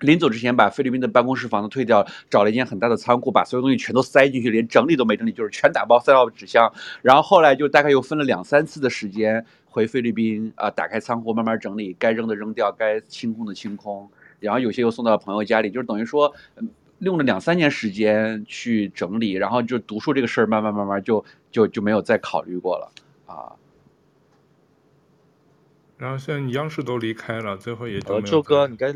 临走之前把菲律宾的办公室房子退掉，找了一间很大的仓库，把所有东西全都塞进去，连整理都没整理，就是全打包塞到纸箱。然后后来就大概又分了两三次的时间回菲律宾啊，打开仓库慢慢整理，该扔的扔掉，该清空的清空，然后有些又送到朋友家里，就是等于说用了两三年时间去整理，然后就读书这个事儿慢慢慢慢就就就没有再考虑过了啊。然后现在你央视都离开了，最后也就。周哥，你该，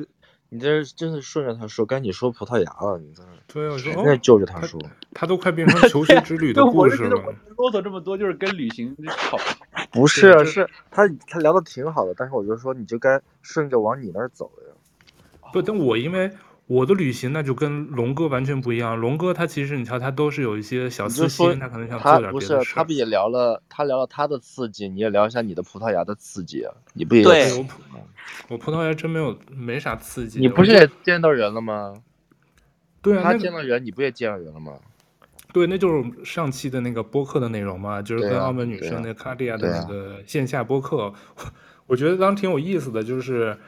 你这真是顺着他说，该你说葡萄牙了，你这。对，我说。在就着他说他。他都快变成求学之旅的 故事了。啰嗦这么多，就是跟旅行好。不是，是他他聊的挺好的，但是我就说，你就该顺着往你那儿走呀。不，但我因为我的旅行那就跟龙哥完全不一样。龙哥他其实你瞧，他都是有一些小私心，他可能想做点别的事。不是，他不也聊了？他聊了他的刺激，你也聊一下你的葡萄牙的刺激啊？你不也对我葡我葡萄牙真没有没啥刺激。你不是也见到人了吗？对啊，他见到人，你不也见到人了吗？对，那就是上期的那个播客的内容嘛，就是跟澳门女生那卡地亚的那个线下播客。我觉得当时挺有意思的，就是。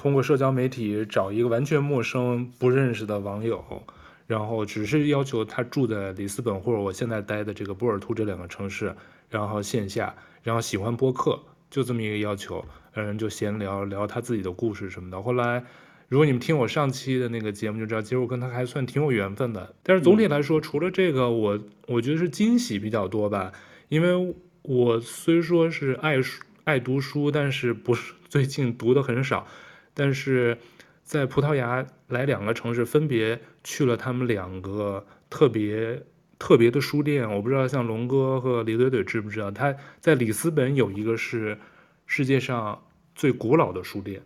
通过社交媒体找一个完全陌生、不认识的网友，然后只是要求他住在里斯本或者我现在待的这个波尔图这两个城市，然后线下，然后喜欢播客，就这么一个要求，嗯，就闲聊聊他自己的故事什么的。后来，如果你们听我上期的那个节目就知道，其实我跟他还算挺有缘分的。但是总体来说，除了这个，我我觉得是惊喜比较多吧，因为我虽说是爱书爱读书，但是不是最近读的很少。但是在葡萄牙来两个城市，分别去了他们两个特别特别的书店。我不知道像龙哥和李怼怼知不知道，他在里斯本有一个是世界上最古老的书店，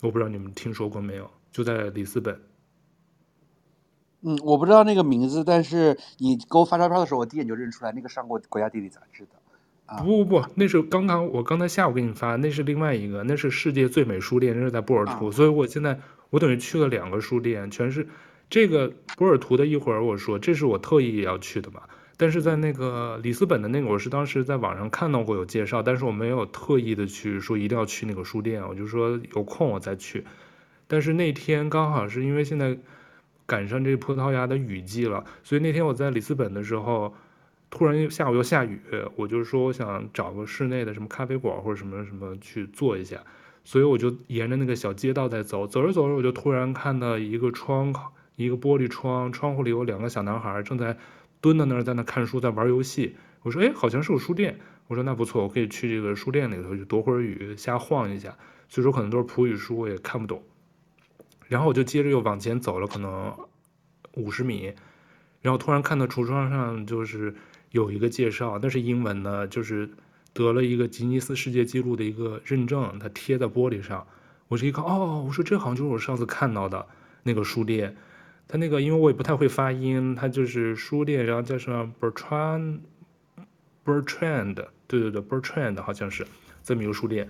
我不知道你们听说过没有？就在里斯本。嗯，我不知道那个名字，但是你给我发照片的时候，我第一眼就认出来，那个上过国家地理杂志的。不不不，那是刚刚我刚才下午给你发，那是另外一个，那是世界最美书店，那是在波尔图，啊、所以我现在我等于去了两个书店，全是这个波尔图的。一会儿我说这是我特意要去的嘛，但是在那个里斯本的那个，我是当时在网上看到过有介绍，但是我没有特意的去说一定要去那个书店，我就说有空我再去。但是那天刚好是因为现在赶上这葡萄牙的雨季了，所以那天我在里斯本的时候。突然下午又下雨，我就说我想找个室内的什么咖啡馆或者什么什么去坐一下，所以我就沿着那个小街道在走，走着走着我就突然看到一个窗口，一个玻璃窗，窗户里有两个小男孩正在蹲在那儿，在那看书，在玩游戏。我说，哎，好像是个书店。我说那不错，我可以去这个书店里头去躲会儿雨，瞎晃一下。所以说可能都是葡语书，我也看不懂。然后我就接着又往前走了，可能五十米，然后突然看到橱窗上就是。有一个介绍，那是英文的，就是得了一个吉尼斯世界纪录的一个认证，它贴在玻璃上。我这一看，哦，我说这好像就是我上次看到的那个书店。它那个因为我也不太会发音，它就是书店，然后叫什么 Bertrand Bertrand，对对对，Bertrand 好像是这么一个书店。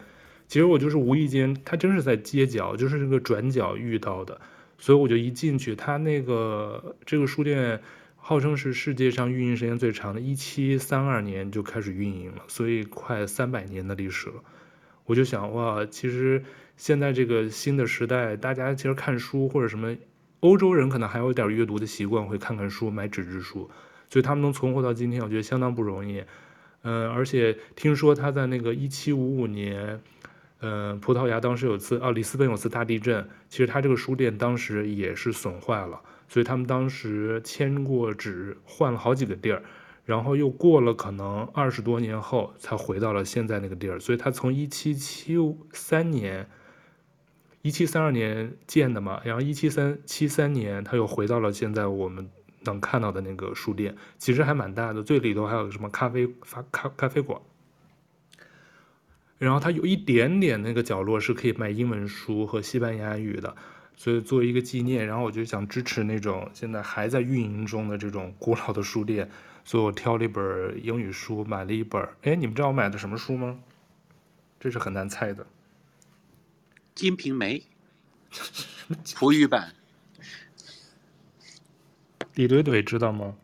其实我就是无意间，它真是在街角，就是那个转角遇到的，所以我就一进去，它那个这个书店。号称是世界上运营时间最长的，一七三二年就开始运营了，所以快三百年的历史了。我就想，哇，其实现在这个新的时代，大家其实看书或者什么，欧洲人可能还有点阅读的习惯，会看看书，买纸质书，所以他们能存活到今天，我觉得相当不容易。嗯，而且听说他在那个一七五五年，嗯，葡萄牙当时有次，哦，里斯本有次大地震，其实他这个书店当时也是损坏了。所以他们当时签过纸，换了好几个地儿，然后又过了可能二十多年后才回到了现在那个地儿。所以他从一七七三年、一七三二年建的嘛，然后一七三七三年他又回到了现在我们能看到的那个书店，其实还蛮大的，最里头还有什么咖啡发咖咖啡馆，然后它有一点点那个角落是可以卖英文书和西班牙语的。所以作为一个纪念，然后我就想支持那种现在还在运营中的这种古老的书店，所以我挑了一本英语书，买了一本。哎，你们知道我买的什么书吗？这是很难猜的，《金瓶梅》葡语版。李怼怼知道吗？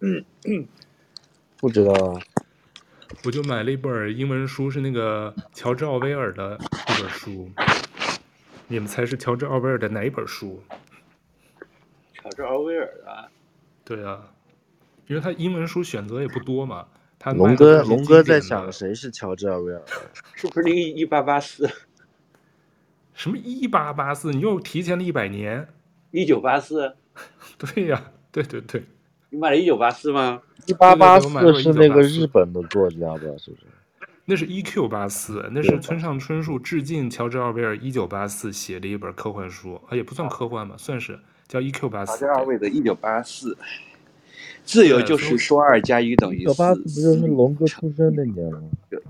嗯嗯，不知道啊。我就买了一本英文书，是那个乔治奥威尔的一本书。你们猜是乔治奥威尔的哪一本书？乔治奥威尔啊，对啊，因为他英文书选择也不多嘛。他龙哥，龙哥在想谁是乔治奥威尔？是不是那个一八八四？什么一八八四？你又提前了一百年？一九八四？对呀，对对对。你买了一九八四吗？一八八四是那个日本的作家吧？是不是？那是 E.Q. 八四，那是村上春树致敬乔治奥威尔一九八四写的一本科幻书，啊，也不算科幻吧，算是叫 E.Q. 八四。乔治奥威尔的一九八四，自由就是说二加一等于四。一九八四不就是龙哥出生那年吗？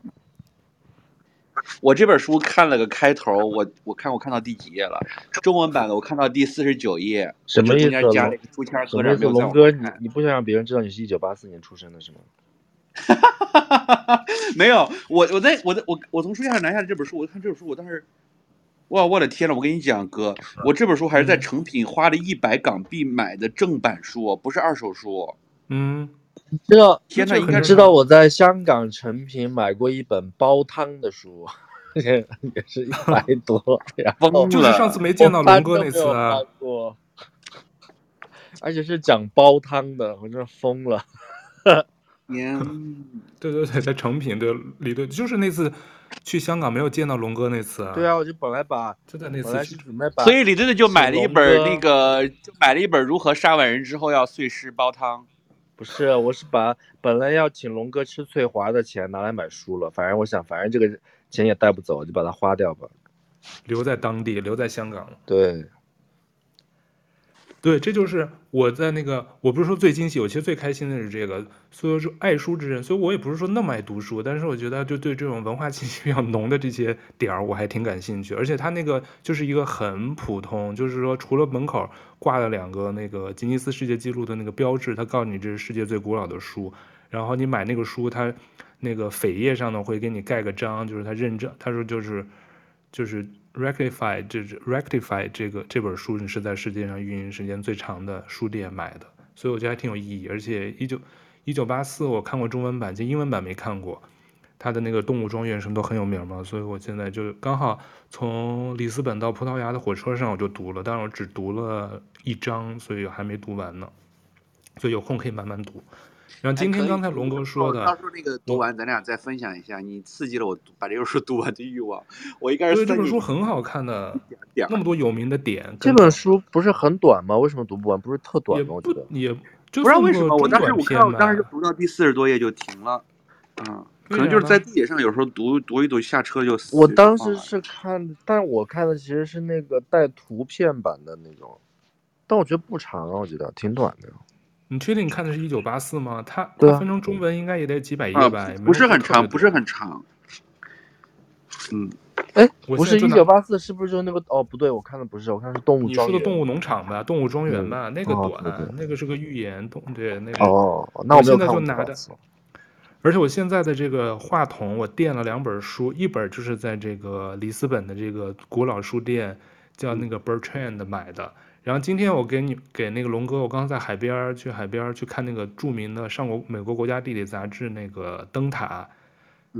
我这本书看了个开头，我我看我看到第几页了？中文版的我看到第四十九页。什么意思？加了一个书签和什么龙哥，你你不想让别人知道你是一九八四年出生的是吗？哈哈哈哈哈！没有，我我在我在我我从书架上拿下这本书，我看这本书，我当时，哇，我的天呐，我跟你讲，哥，我这本书还是在成品花了一百港币买的正版书，不是二手书。嗯，你知道？天呐，应该知道我在香港成品买过一本煲汤的书，也也是一百 多，疯了。就是上次没见到龙哥那次啊。而且是讲煲汤的，我真的疯了。年，对对对，在成品对李队，就是那次去香港没有见到龙哥那次啊。对啊，我就本来把就在那次去准备把，所以李队队就买了一本那个，就买了一本如何杀完人之后要碎尸煲汤。不是，我是把本来要请龙哥吃翠华的钱拿来买书了，反正我想，反正这个钱也带不走，就把它花掉吧。留在当地，留在香港。对。对，这就是我在那个，我不是说最惊喜，我其实最开心的是这个，所以说爱书之人，所以我也不是说那么爱读书，但是我觉得就对这种文化气息比较浓的这些点儿，我还挺感兴趣。而且他那个就是一个很普通，就是说除了门口挂了两个那个吉尼斯世界纪录的那个标志，他告诉你这是世界最古老的书，然后你买那个书，他那个扉页上呢会给你盖个章，就是他认证，他说就是就是。Rectify 这 Rectify 这个这本书，你是在世界上运营时间最长的书店买的，所以我觉得还挺有意义。而且一九一九八四我看过中文版，就英文版没看过。他的那个动物庄园什么都很有名嘛，所以我现在就刚好从里斯本到葡萄牙的火车上我就读了，但是我只读了一章，所以还没读完呢。所以有空可以慢慢读。然后今天刚才龙哥说的，到时候那个读完，咱俩再分享一下，你刺激了我把这本书读完的欲望。我应该是这本书很好看的，那么多有名的点。这本书不是很短吗？为什么读不完？不是特短吗？我觉得也不知道为什么。我当时我看我，当时就读到第四十多页就停了。嗯，可能就是在地铁上，有时候读读一读，下车就死。我当时是看，但我看的其实是那个带图片版的那种，但我觉得不长啊，我觉得挺短的。你确定你看的是一九八四吗？它它分成中文应该也得几百页吧？不是很长，不是很长。嗯，哎，不是一九八四，是不是就那个？哦，不对，我看的不是，我看是动物。你说的动物农场吧，动物庄园吧，那个短，那个是个寓言，动对那个。哦，那我现在就拿着。而且我现在的这个话筒，我垫了两本书，一本就是在这个里斯本的这个古老书店，叫那个 Bertrand 买的。然后今天我给你给那个龙哥，我刚刚在海边去海边去看那个著名的上过美国国家地理杂志那个灯塔，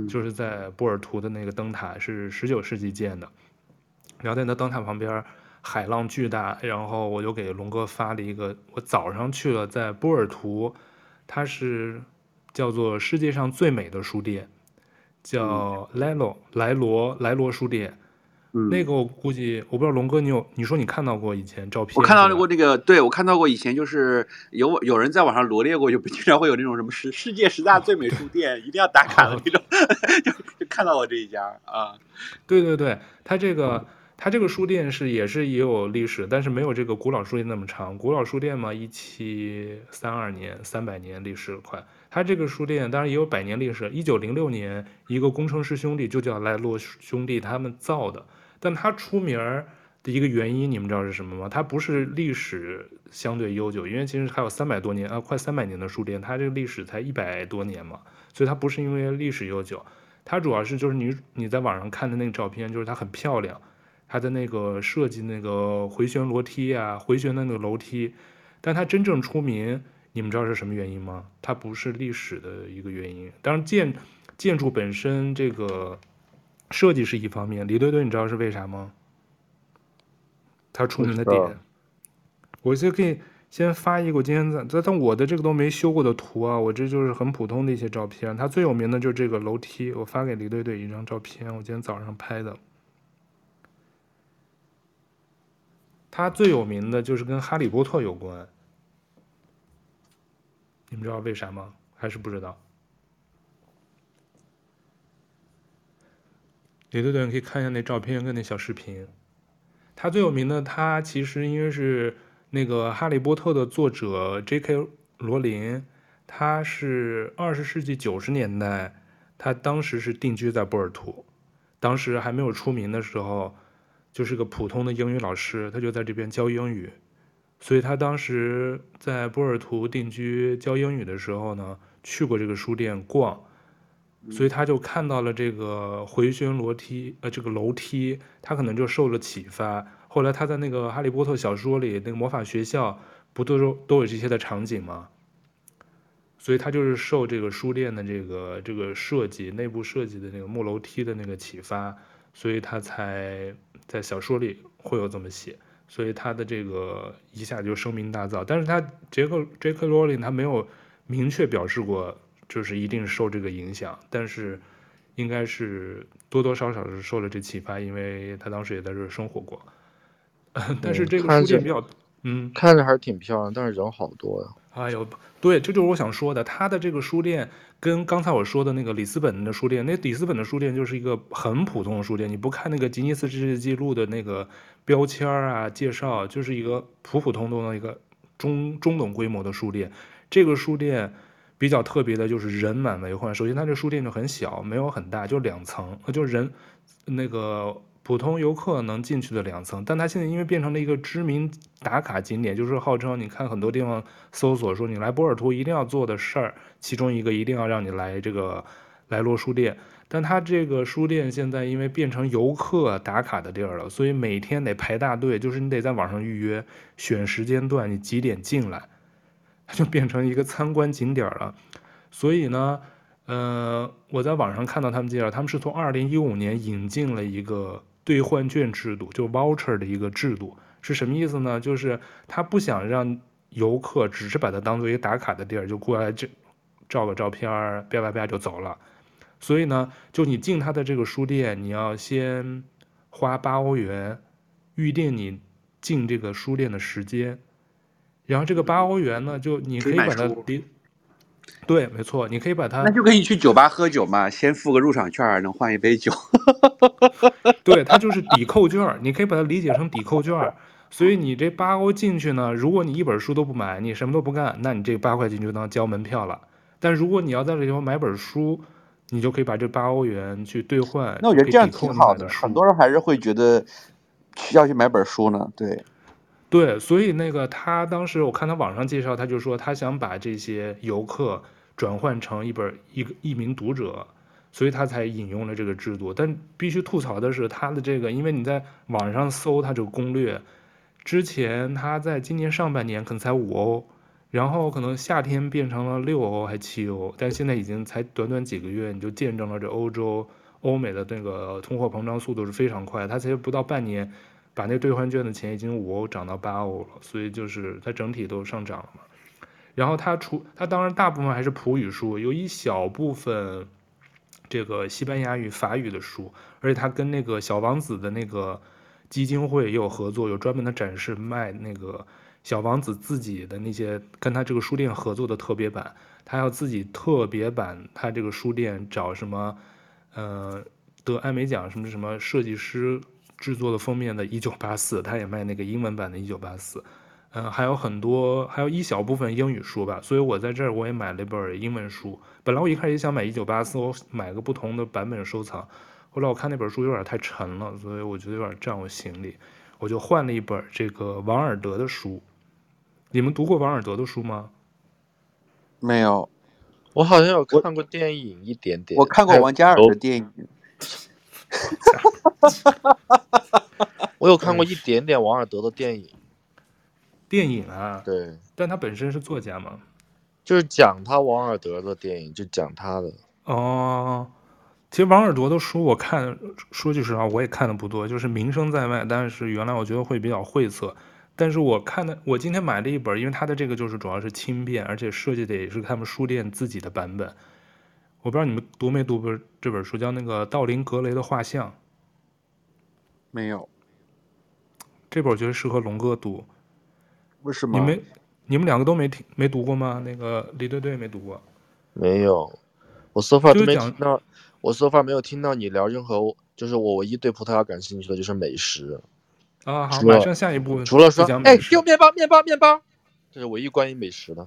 就是在波尔图的那个灯塔是十九世纪建的。然后在那灯塔旁边，海浪巨大。然后我就给龙哥发了一个，我早上去了，在波尔图，它是叫做世界上最美的书店，叫莱罗莱罗莱罗书店。嗯、那个我估计，我不知道龙哥你有，你说你看到过以前照片？我看到过那个，对我看到过以前就是有有人在网上罗列过，就经常会有那种什么世世界十大最美书店，一定要打卡的那种，就就看到过这一家啊。对对对，他这个他这个书店是也是也有历史，但是没有这个古老书店那么长。古老书店嘛，一七三二年，三百年历史快。他这个书店当然也有百年历史，一九零六年一个工程师兄弟就叫莱洛兄弟他们造的。但它出名儿的一个原因，你们知道是什么吗？它不是历史相对悠久，因为其实还有三百多年啊，快三百年的书店，它这个历史才一百多年嘛，所以它不是因为历史悠久，它主要是就是你你在网上看的那个照片，就是它很漂亮，它的那个设计那个回旋楼梯啊，回旋的那个楼梯，但它真正出名，你们知道是什么原因吗？它不是历史的一个原因，当然建建筑本身这个。设计是一方面，李队队，你知道是为啥吗？他出名的点，我就可以先发一个，我今天在但我的这个都没修过的图啊，我这就是很普通的一些照片。他最有名的就是这个楼梯，我发给李队队一张照片，我今天早上拍的。他最有名的就是跟哈利波特有关，你们知道为啥吗？还是不知道？李队队可以看一下那照片跟那小视频。他最有名的，他其实因为是那个《哈利波特》的作者 J.K. 罗琳，他是二十世纪九十年代，他当时是定居在波尔图。当时还没有出名的时候，就是个普通的英语老师，他就在这边教英语。所以他当时在波尔图定居教英语的时候呢，去过这个书店逛，所以他就看到了这个回旋楼梯，呃，这个楼梯，他可能就受了启发。后来他在那个《哈利波特》小说里，那个魔法学校不都都都有这些的场景吗？所以他就是受这个书店的这个这个设计，内部设计的那个木楼梯的那个启发，所以他才在小说里会有这么写。所以他的这个一下就声名大噪，但是他杰克杰克罗琳他没有明确表示过，就是一定受这个影响，但是应该是多多少少是受了这启发，因为他当时也在这儿生活过。但是这个书店比较，嗯，看着还是挺漂亮，但是人好多呀。哎呦，对，这就是我想说的，他的这个书店跟刚才我说的那个里斯本的书店，那里斯本的书店就是一个很普通的书店，你不看那个吉尼斯世界纪录的那个标签啊介绍，就是一个普普通通的一个中中等规模的书店。这个书店比较特别的就是人满为患，首先它这书店就很小，没有很大，就两层，就人那个。普通游客能进去的两层，但它现在因为变成了一个知名打卡景点，就是号称你看很多地方搜索说你来波尔图一定要做的事儿，其中一个一定要让你来这个莱罗书店。但它这个书店现在因为变成游客打卡的地儿了，所以每天得排大队，就是你得在网上预约，选时间段，你几点进来，它就变成一个参观景点了。所以呢，呃，我在网上看到他们介绍，他们是从二零一五年引进了一个。兑换券制度就 voucher 的一个制度是什么意思呢？就是他不想让游客只是把它当做一个打卡的地儿，就过来这照个照片儿，啪啪啪就走了。所以呢，就你进他的这个书店，你要先花八欧元预定你进这个书店的时间，然后这个八欧元呢，就你可以把它对，没错，你可以把它，那就可以去酒吧喝酒嘛，先付个入场券，能换一杯酒。对，它就是抵扣券，你可以把它理解成抵扣券。所以你这八欧进去呢，如果你一本书都不买，你什么都不干，那你这八块钱就当交门票了。但如果你要在这地方买本书，你就可以把这八欧元去兑换。那我觉得这样挺好的，很多人还是会觉得需要去买本书呢。对。对，所以那个他当时我看他网上介绍，他就说他想把这些游客转换成一本一一名读者，所以他才引用了这个制度。但必须吐槽的是他的这个，因为你在网上搜他这个攻略，之前他在今年上半年可能才五欧，然后可能夏天变成了六欧还七欧，但现在已经才短短几个月，你就见证了这欧洲欧美的那个通货膨胀速度是非常快，他才不到半年。把那兑换券的钱已经五欧涨到八欧了，所以就是它整体都上涨了嘛。然后它除它当然大部分还是普语书，有一小部分这个西班牙语、法语的书，而且它跟那个小王子的那个基金会也有合作，有专门的展示卖那个小王子自己的那些跟他这个书店合作的特别版，他要自己特别版，他这个书店找什么，呃，得艾美奖什么什么设计师。制作的封面的《一九八四》，他也卖那个英文版的《一九八四》，嗯，还有很多，还有一小部分英语书吧。所以我在这儿我也买了一本英文书。本来我一开始也想买《一九八四》，我买个不同的版本收藏。后来我看那本书有点太沉了，所以我觉得有点占我行李，我就换了一本这个王尔德的书。你们读过王尔德的书吗？没有，我好像有看过电影一点点。我看过王嘉尔的电影。我有看过一点点王尔德的电影，电影啊，对，但他本身是作家嘛，就是讲他王尔德的电影，就讲他的。哦，其实王尔德的书我看，说句实话，我也看的不多，就是名声在外，但是原来我觉得会比较晦涩。但是我看的，我今天买了一本，因为他的这个就是主要是轻便，而且设计的也是他们书店自己的版本。我不知道你们读没读过这本书，叫那个《道林格雷的画像》。没有。这本我觉得适合龙哥读。为什么？你们你们两个都没听没读过吗？那个李队队没读过。没有。我 so far 都没听到。我 so far 没有听到你聊任何，就是我唯一对葡萄牙感兴趣的就是美食。啊，好，马上下一步。除了说，哎，丢面包，面包，面包，这是唯一关于美食的。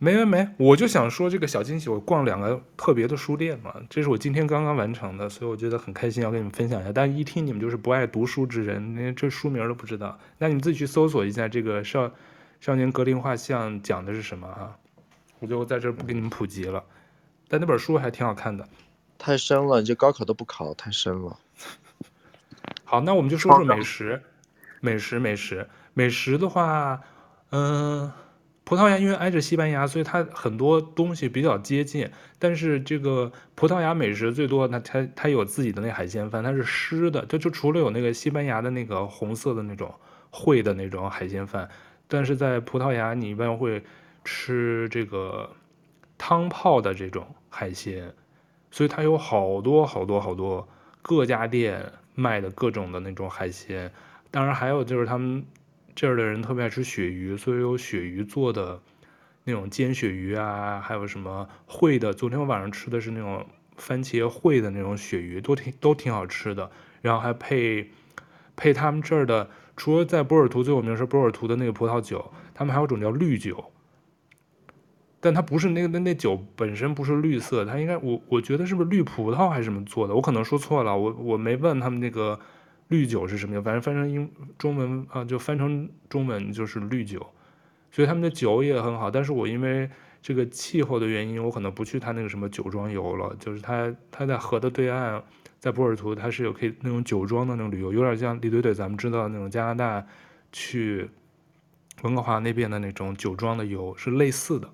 没没没，我就想说这个小惊喜，我逛两个特别的书店嘛，这是我今天刚刚完成的，所以我觉得很开心，要跟你们分享一下。但一听你们就是不爱读书之人，连这书名都不知道，那你们自己去搜索一下这个少少年格林画像讲的是什么啊，我就在这儿不给你们普及了。但那本书还挺好看的，太深了，你这高考都不考，太深了。好，那我们就说说美食，美食，美食，美食的话，嗯、呃。葡萄牙因为挨着西班牙，所以它很多东西比较接近。但是这个葡萄牙美食最多，那它它有自己的那海鲜饭，它是湿的。就就除了有那个西班牙的那个红色的那种烩的那种海鲜饭，但是在葡萄牙你一般会吃这个汤泡的这种海鲜，所以它有好多好多好多各家店卖的各种的那种海鲜。当然还有就是他们。这儿的人特别爱吃鳕鱼，所以有鳕鱼做的那种煎鳕鱼啊，还有什么烩的。昨天我晚上吃的是那种番茄烩的那种鳕鱼，都挺都挺好吃的。然后还配配他们这儿的，除了在波尔图最有名是波尔图的那个葡萄酒，他们还有种叫绿酒，但它不是那个那那酒本身不是绿色，它应该我我觉得是不是绿葡萄还是什么做的？我可能说错了，我我没问他们那个。绿酒是什么样？反正翻成英中文啊，就翻成中文就是绿酒，所以他们的酒也很好。但是我因为这个气候的原因，我可能不去他那个什么酒庄游了。就是他他在河的对岸，在波尔图，他是有可以那种酒庄的那种旅游，有点像李队队咱们知道的那种加拿大去温哥华那边的那种酒庄的游是类似的。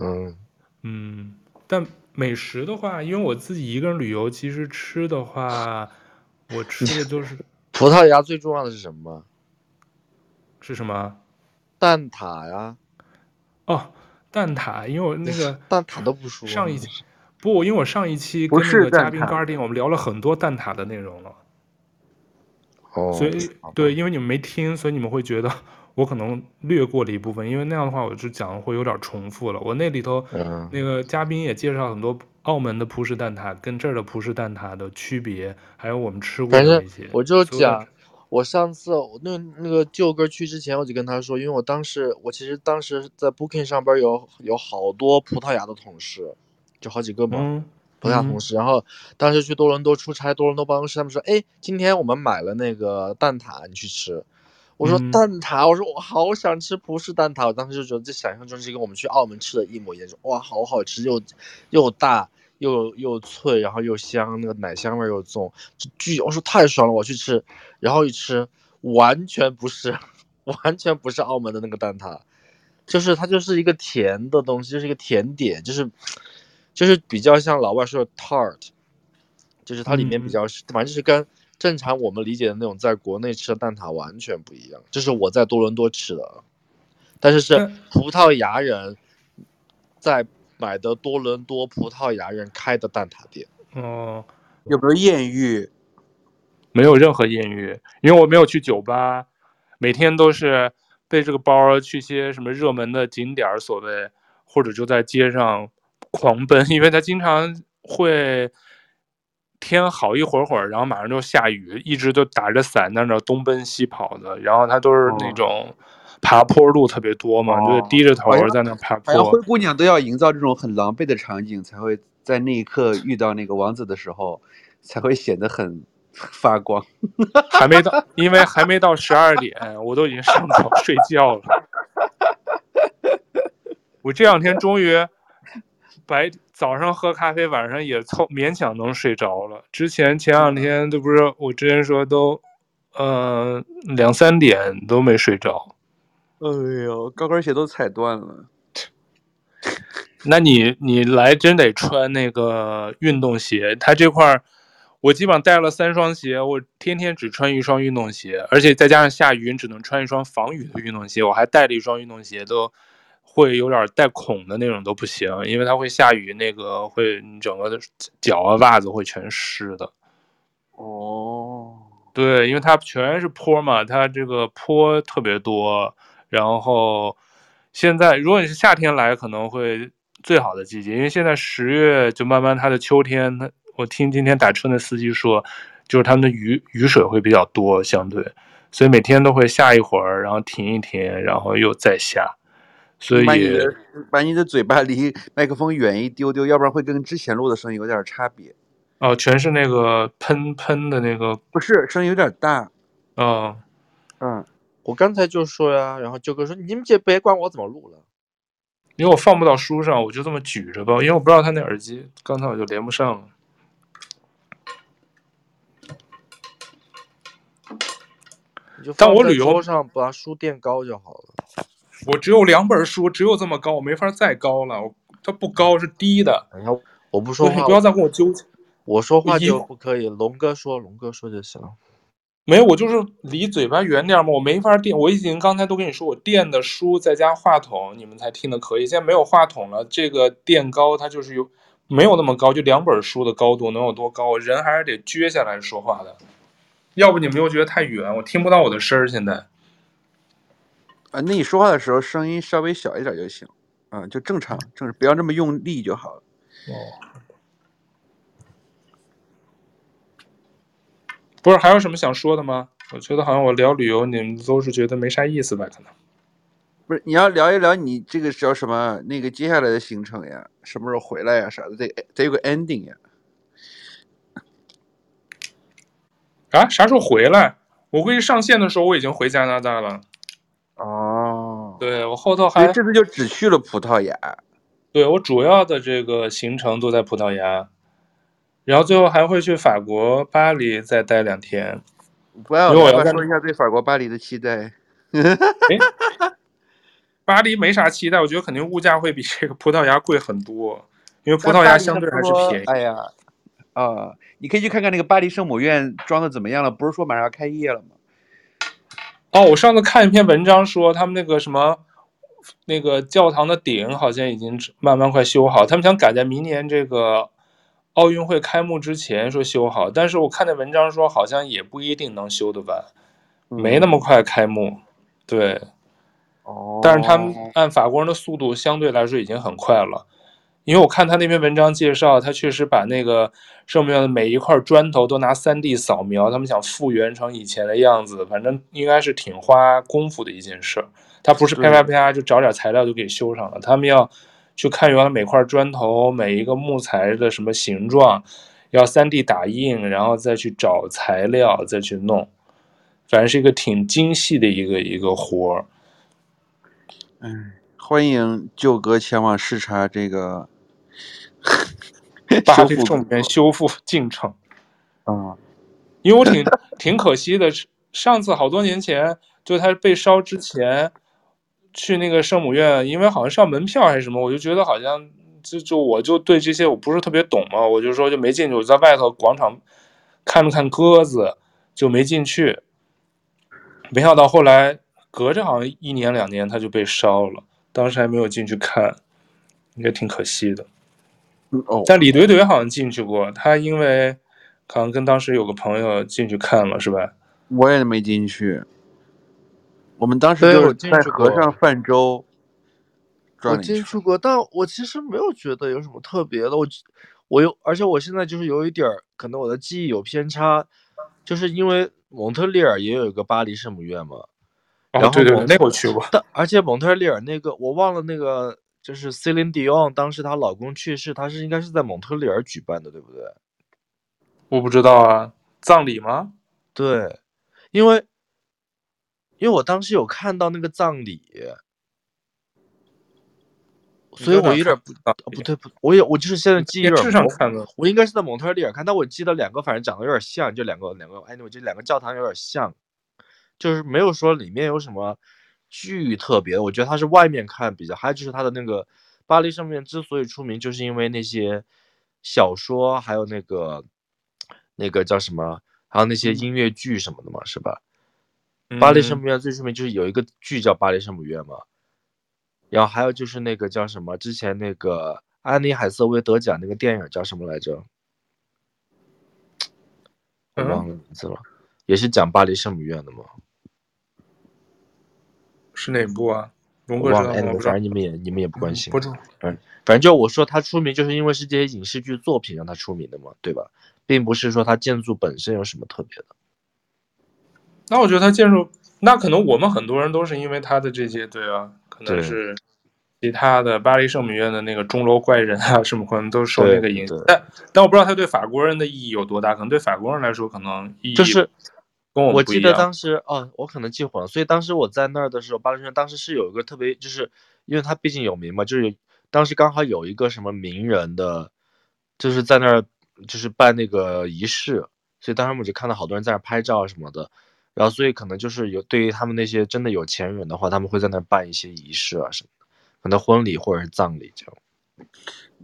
嗯嗯，但。美食的话，因为我自己一个人旅游，其实吃的话，我吃的就是 葡萄牙最重要的是什么？是什么？蛋挞呀！哦，蛋挞，因为我那个 蛋挞都不说。上一期不，因为我上一期跟那个嘉宾 Guardian，我们聊了很多蛋挞的内容了。哦。所以对，因为你们没听，所以你们会觉得。我可能略过了一部分，因为那样的话，我就讲会有点重复了。我那里头，嗯、那个嘉宾也介绍很多澳门的葡式蛋挞跟这儿的葡式蛋挞的区别，还有我们吃过的一些。我就讲，我上次那那个舅哥去之前，我就跟他说，因为我当时我其实当时在 Booking 上边有有好多葡萄牙的同事，就好几个嘛，嗯、葡萄牙同事。然后当时去多伦多出差，多伦多办公室他们说，哎，今天我们买了那个蛋挞，你去吃。我说蛋挞，我说我好想吃葡式蛋挞，我当时就觉得这想象中是跟我们去澳门吃的一模一样，哇，好好吃，又又大又又脆，然后又香，那个奶香味又重，巨，我说太爽了，我去吃，然后一吃，完全不是，完全不是澳门的那个蛋挞，就是它就是一个甜的东西，就是一个甜点，就是就是比较像老外说的 tart，就是它里面比较，嗯、反正就是跟。正常我们理解的那种在国内吃的蛋挞完全不一样，这是我在多伦多吃的，但是是葡萄牙人在买的多伦多葡萄牙人开的蛋挞店。哦，有没有艳遇？没有任何艳遇，因为我没有去酒吧，每天都是背这个包去些什么热门的景点儿所谓，或者就在街上狂奔，因为他经常会。天好一会儿会儿，然后马上就下雨，一直就打着伞在那东奔西跑的。然后他都是那种爬坡路特别多嘛，哦、就低着头在那爬坡。灰姑娘都要营造这种很狼狈的场景，才会在那一刻遇到那个王子的时候，才会显得很 发光。还没到，因为还没到十二点，我都已经上床 睡觉了。我这两天终于。白早上喝咖啡，晚上也凑勉强能睡着了。之前前两天都不是我之前说都，呃，两三点都没睡着。哎呦，高跟鞋都踩断了。那你你来真得穿那个运动鞋。它这块儿，我基本上带了三双鞋，我天天只穿一双运动鞋，而且再加上下雨，你只能穿一双防雨的运动鞋。我还带了一双运动鞋都。会有点带孔的那种都不行，因为它会下雨，那个会你整个的脚啊袜子会全湿的。哦，对，因为它全是坡嘛，它这个坡特别多。然后现在如果你是夏天来，可能会最好的季节，因为现在十月就慢慢它的秋天。它我听今天打车那司机说，就是他们的雨雨水会比较多，相对，所以每天都会下一会儿，然后停一停，然后又再下。所以把你的把你的嘴巴 离麦克风远一丢丢，要不然会跟之前录的声音有点差别。哦，全是那个喷喷的那个，不是声音有点大。哦，嗯，我刚才就说呀，然后舅哥说你们就别管我怎么录了，因为我放不到书上，我就这么举着吧，因为我不知道他那耳机，刚才我就连不上了。但我旅游上把书垫高就好了。我只有两本书，只有这么高，我没法再高了。它不高，是低的。然后我不说话，你不要再跟我纠结。我说话就不可以，龙哥说，龙哥说就行了。没有，我就是离嘴巴远点嘛，我没法垫。我已经刚才都跟你说，我垫的书再加话筒，你们才听得可以。现在没有话筒了，这个垫高它就是有没有那么高，就两本书的高度能有多高？人还是得撅下来说话的。要不你们又觉得太远，我听不到我的声儿。现在，啊，那你说话的时候声音稍微小一点就行，啊，就正常，正不要那么用力就好了。哦，不是，还有什么想说的吗？我觉得好像我聊旅游，你们都是觉得没啥意思吧？可能不是，你要聊一聊你这个叫什么？那个接下来的行程呀，什么时候回来呀？啥的，得得有个 ending 呀。啊，啥时候回来？我估计上线的时候我已经回加拿大了。哦，对，我后头还这次就只去了葡萄牙。对，我主要的这个行程都在葡萄牙，然后最后还会去法国巴黎再待两天。不要，我要说一下对法国巴黎的期待。巴黎没啥期待，我觉得肯定物价会比这个葡萄牙贵很多，因为葡萄牙相对还是便宜。哎呀。啊、呃，你可以去看看那个巴黎圣母院装的怎么样了？不是说马上要开业了吗？哦，我上次看一篇文章说，他们那个什么，那个教堂的顶好像已经慢慢快修好，他们想赶在明年这个奥运会开幕之前说修好，但是我看那文章说好像也不一定能修得完，没那么快开幕。对，哦，但是他们按法国人的速度相对来说已经很快了。因为我看他那篇文章介绍，他确实把那个圣母院的每一块砖头都拿 3D 扫描，他们想复原成以前的样子，反正应该是挺花功夫的一件事儿。他不是啪啪啪就找点材料就给修上了，他们要去看原来每块砖头每一个木材的什么形状，要 3D 打印，然后再去找材料再去弄，反正是一个挺精细的一个一个活儿。嗯，欢迎舅哥前往视察这个。巴黎圣母院修复进程，啊，因为我挺挺可惜的，上次好多年前，就他被烧之前，去那个圣母院，因为好像是要门票还是什么，我就觉得好像就就我就对这些我不是特别懂嘛，我就说就没进去，我在外头广场看了看鸽子，就没进去。没想到后来隔着好像一年两年，他就被烧了，当时还没有进去看，也挺可惜的。哦，但李怼怼好像进去过，他因为好像跟当时有个朋友进去看了，是吧？我也没进去。我们当时就是在河上泛舟。我进去过，但我其实没有觉得有什么特别的。我我有，而且我现在就是有一点儿，可能我的记忆有偏差，就是因为蒙特利尔也有一个巴黎圣母院嘛。哦，然后对对，那个我去过。但而且蒙特利尔那个我忘了那个。就是 Celine Dion 当时她老公去世，她是应该是在蒙特利尔举办的，对不对？我不知道啊，葬礼吗？对，因为因为我当时有看到那个葬礼，所以我有点不啊不对不，我也我就是现在记忆有点模糊。我应该是在蒙特利尔看，但我记得两个反正长得有点像，就两个两个，哎，我这两个教堂有点像，就是没有说里面有什么。巨特别，我觉得它是外面看比较，还有就是它的那个巴黎圣母院之所以出名，就是因为那些小说，还有那个那个叫什么，还有那些音乐剧什么的嘛，是吧？嗯、巴黎圣母院最出名就是有一个剧叫《巴黎圣母院》嘛，然后还有就是那个叫什么，之前那个安妮海瑟薇得奖那个电影叫什么来着？我忘了名字了，嗯、也是讲巴黎圣母院的嘛。是哪部啊？我忘了，反正你们也你们也不关心。不知道，反正反正就我说他出名，就是因为是这些影视剧作品让他出名的嘛，对吧？并不是说他建筑本身有什么特别的。那我觉得他建筑，那可能我们很多人都是因为他的这些，对啊，可能是其他的巴黎圣母院的那个钟楼怪人啊什么，可能都受那个影响。但但我不知道他对法国人的意义有多大，可能对法国人来说，可能意义就是跟我，我记得当时哦，我可能记混了，所以当时我在那儿的时候，巴黎圣当时是有一个特别，就是因为他毕竟有名嘛，就是当时刚好有一个什么名人的，就是在那儿就是办那个仪式，所以当时我们就看到好多人在那儿拍照什么的。然后，所以可能就是有对于他们那些真的有钱人的话，他们会在那儿办一些仪式啊什么的，可能婚礼或者是葬礼这样。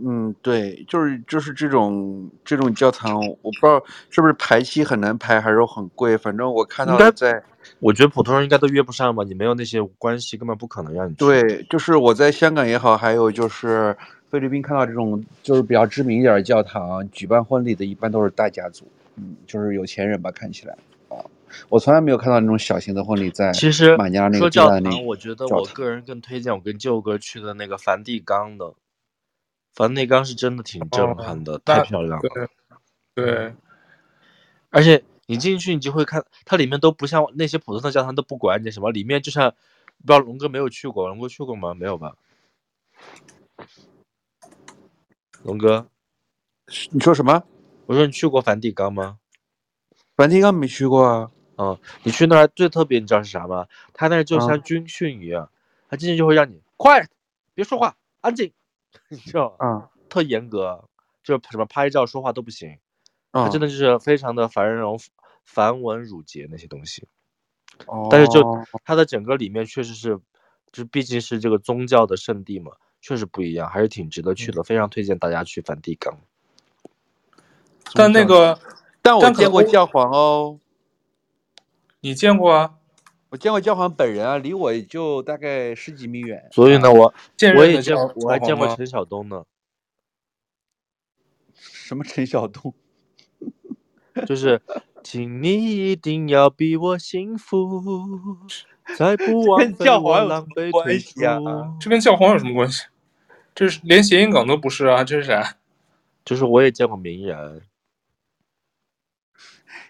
嗯，对，就是就是这种这种教堂，我不知道是不是排期很难排，还是很贵。反正我看到在，我觉得普通人应该都约不上吧。你没有那些关系，根本不可能让你去。对，就是我在香港也好，还有就是菲律宾看到这种就是比较知名一点的教堂举办婚礼的，一般都是大家族，嗯，就是有钱人吧，看起来。我从来没有看到那种小型的婚礼在。其实马尼拉那个教堂，我觉得我个人更推荐我跟舅哥去的那个梵蒂冈的。梵蒂冈是真的挺震撼的，哦、太漂亮了。对，对，而且你进去，你就会看它里面都不像那些普通的教堂都不管你什么，里面就像不知道龙哥没有去过，龙哥去过吗？没有吧？龙哥，你说什么？我说你去过梵蒂冈吗？梵蒂冈没去过啊。嗯，你去那儿最特别，你知道是啥吗？他那儿就像军训一样，他进去就会让你快，别说话，安静，你知道吗？嗯，特严格，就什么拍照、说话都不行。他真的就是非常的繁荣、繁文缛节那些东西。哦。但是就它的整个里面确实是，就毕竟是这个宗教的圣地嘛，确实不一样，还是挺值得去的，非常推荐大家去梵蒂冈。但那个，但我见过教皇哦。你见过啊？我见过教皇本人啊，离我也就大概十几米远。所以呢，我我也见过，我还见过陈晓东呢。什么陈晓东？就是，请你一定要比我幸福，再不枉费我浪费退出。啊、这跟教皇有什么关系？这是连谐音梗都不是啊！这是啥？就是我也见过名人。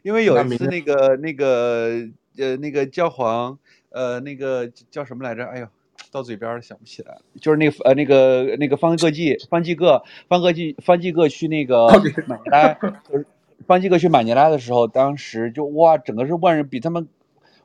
因为有一次那个那个呃那个教皇呃那个叫什么来着？哎呦，到嘴边了想不起来了。就是那个呃那个那个方济各方济各方济各方济各去那个马尼拉，就是方济各去马尼拉的时候，当时就哇，整个是万人比他们，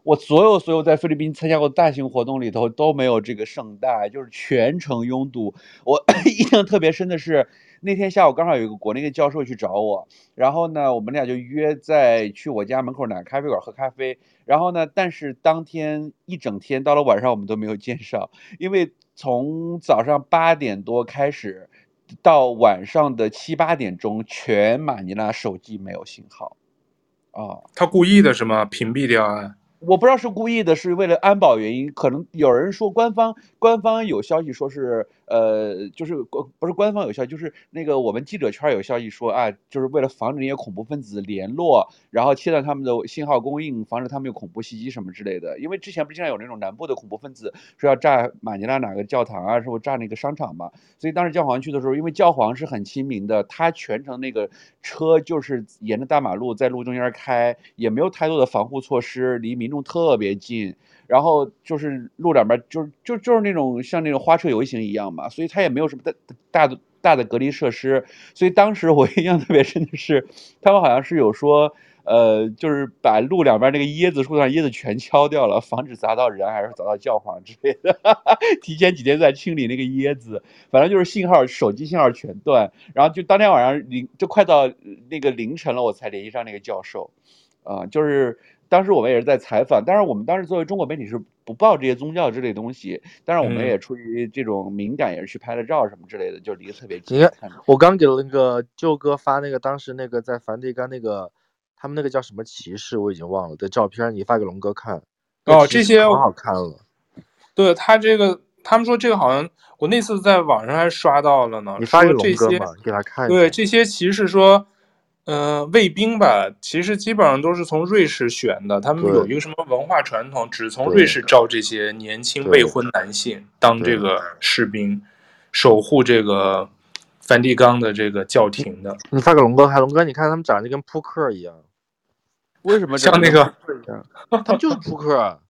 我所有所有在菲律宾参加过大型活动里头都没有这个盛大，就是全程拥堵。我 印象特别深的是。那天下午刚好有一个国内的教授去找我，然后呢，我们俩就约在去我家门口哪个咖啡馆喝咖啡。然后呢，但是当天一整天到了晚上我们都没有见上，因为从早上八点多开始到晚上的七八点钟，全马尼拉手机没有信号。哦，他故意的是吗？屏蔽掉啊？我不知道是故意的，是为了安保原因，可能有人说官方官方有消息说是，呃，就是官不是官方有效，就是那个我们记者圈有消息说啊，就是为了防止那些恐怖分子联络，然后切断他们的信号供应，防止他们有恐怖袭击什么之类的。因为之前不是经常有那种南部的恐怖分子说要炸马尼拉哪个教堂啊，是不炸那个商场嘛？所以当时教皇去的时候，因为教皇是很亲民的，他全程那个车就是沿着大马路在路中间开，也没有太多的防护措施，离民众特别近，然后就是路两边就是就就是那种像那种花车游行一样嘛，所以他也没有什么大大的大的隔离设施，所以当时我印象特别深的是，他们好像是有说，呃，就是把路两边那个椰子树上椰子全敲掉了，防止砸到人，还是砸到教皇之类的，提前几天在清理那个椰子，反正就是信号手机信号全断，然后就当天晚上凌就快到那个凌晨了，我才联系上那个教授，啊、就是。当时我们也是在采访，但是我们当时作为中国媒体是不报这些宗教之类东西，但是我们也出于这种敏感，也是去拍了照什么之类的，就离得特别近。我刚给了那个舅哥发那个当时那个在梵蒂冈那个他们那个叫什么骑士，我已经忘了的照片，你发给龙哥看。哦，这些可好看了。对他这个，他们说这个好像我那次在网上还刷到了呢。你发给龙哥嘛，给他看。对这些骑士说。呃，卫兵吧，其实基本上都是从瑞士选的。他们有一个什么文化传统，只从瑞士招这些年轻未婚男性当这个士兵，守护这个梵蒂冈的这个教廷的。你发给龙哥看，龙哥，你看他们长得就跟扑克一样。为什么像那个？他们就是扑克，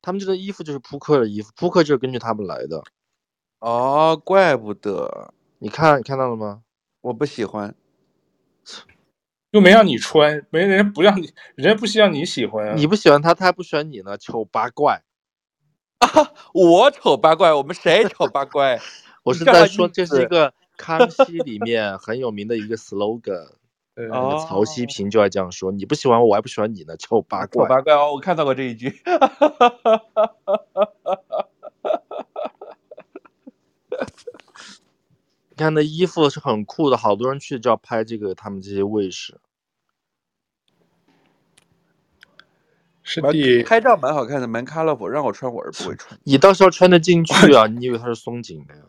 他们这个衣服就是扑克的衣服，扑克就是根据他们来的。哦，怪不得。你看，你看到了吗？我不喜欢，又没让你穿，没人不让你，人家不希望你喜欢啊。你不喜欢他，他还不喜欢你呢，丑八怪。啊，我丑八怪，我们谁丑八怪？我是在说，这是一个康熙里面很有名的一个 slogan。对，那个曹希平就爱这样说：“你不喜欢我，我还不喜欢你呢，丑八怪。”丑八怪哦，我看到过这一句。你看那衣服是很酷的，好多人去就要拍这个，他们这些卫士。是的，拍照蛮好看的，蛮 colorful，让我穿我是不会穿。你到时候穿得进去啊？你以为它是松紧的呀？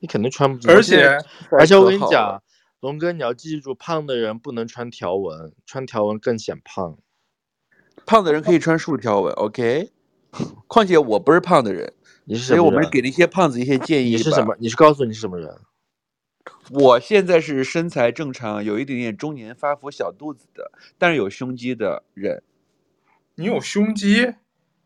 你肯定穿不进去。而且而且我跟你讲，龙哥你要记住，胖的人不能穿条纹，穿条纹更显胖。胖的人可以穿竖条纹，OK？况且我不是胖的人。你是什么人？所以我们给了一些胖子一些建议。你是什么？你是告诉你是什么人？我现在是身材正常，有一点点中年发福小肚子的，但是有胸肌的人。你有胸肌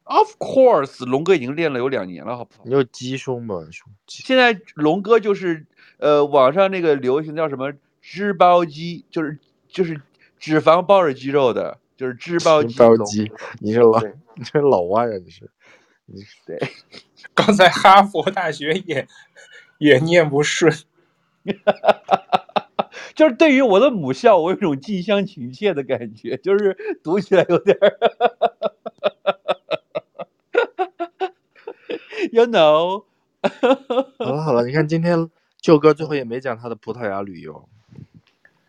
？Of course，龙哥已经练了有两年了，好不好？你有鸡胸吗？胸肌。现在龙哥就是呃，网上那个流行叫什么脂包肌，就是就是脂肪包着肌肉的，就是脂包肌。脂包肌，你是老你是老外啊？你是？你 对。刚才哈佛大学也也念不顺，就是对于我的母校，我有一种近乡情怯的感觉，就是读起来有点，you know。好了好了，你看今天舅哥最后也没讲他的葡萄牙旅游，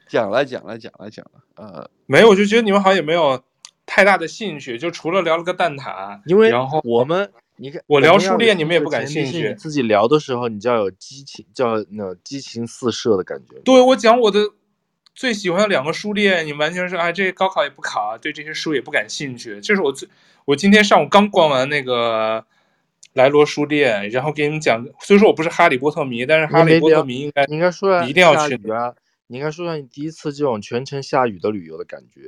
讲了讲了讲了讲了，呃，没有，我就觉得你们好像也没有太大的兴趣，就除了聊了个蛋挞，因为然后我们。你看，我聊书店，你们也不感兴趣。你自己聊的时候，你就要有激情，叫那激情四射的感觉。对，我讲我的最喜欢的两个书店，你完全是哎，这高考也不考，对这些书也不感兴趣。这是我最，我今天上午刚逛完那个莱罗书店，然后给你们讲。虽说我不是哈利波特迷，但是哈利波特迷应该你应该说你一定要去啊！你应该说下你第一次这种全程下雨的旅游的感觉。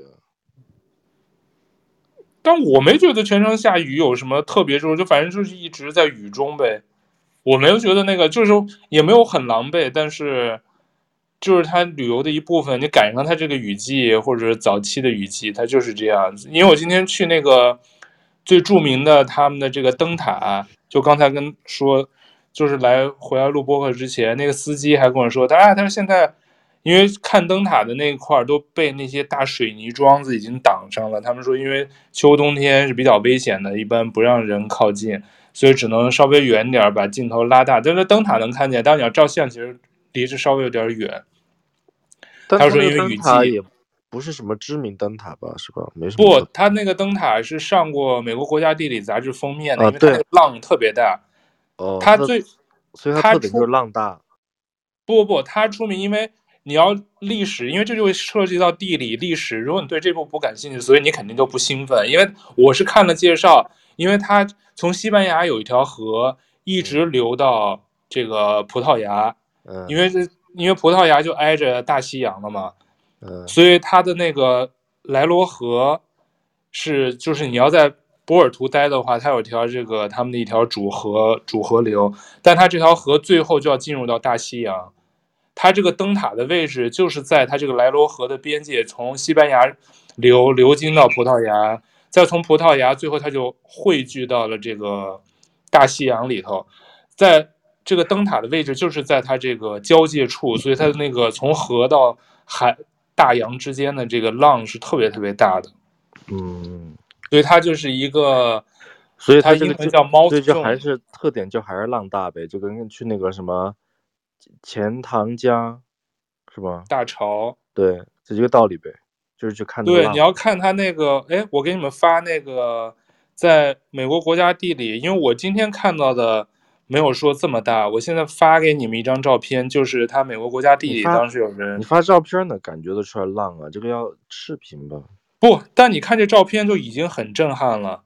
但我没觉得全程下雨有什么特别之处，就反正就是一直在雨中呗。我没有觉得那个，就是也没有很狼狈，但是就是它旅游的一部分。你赶上它这个雨季或者早期的雨季，它就是这样子。因为我今天去那个最著名的他们的这个灯塔，就刚才跟说，就是来回来录播客之前，那个司机还跟我说，他啊，他说现在。因为看灯塔的那块儿都被那些大水泥桩子已经挡上了。他们说，因为秋冬天是比较危险的，一般不让人靠近，所以只能稍微远点儿把镜头拉大。但是灯塔能看见，但是你要照相，其实离着稍微有点远。他说，因为雨季也不是什么知名灯塔吧，是吧？没什么。不，他那个灯塔是上过美国国家地理杂志封面的，啊、因为它那个浪特别大。哦。它最，所以它特点就是浪大。不不不，它出名因为。你要历史，因为这就会涉及到地理历史。如果你对这部不感兴趣，所以你肯定就不兴奋。因为我是看了介绍，因为它从西班牙有一条河一直流到这个葡萄牙，嗯，因为这因为葡萄牙就挨着大西洋了嘛，嗯，所以它的那个莱罗河是就是你要在波尔图待的话，它有条这个他们的一条主河主河流，但它这条河最后就要进入到大西洋。它这个灯塔的位置就是在它这个莱罗河的边界，从西班牙流流经到葡萄牙，再从葡萄牙最后它就汇聚到了这个大西洋里头，在这个灯塔的位置就是在它这个交界处，所以它的那个从河到海大洋之间的这个浪是特别特别大的，嗯，所以它就是一个，所以它这个叫猫，所以就还是特点就还是浪大呗，就跟去那个什么。钱塘江，是吧？大潮，对，这一个道理呗，就是去看。对，你要看他那个，哎，我给你们发那个，在美国国家地理，因为我今天看到的没有说这么大，我现在发给你们一张照片，就是他美国国家地理当时有人，你发照片呢，感觉得出来浪啊，这个要视频吧？不，但你看这照片就已经很震撼了。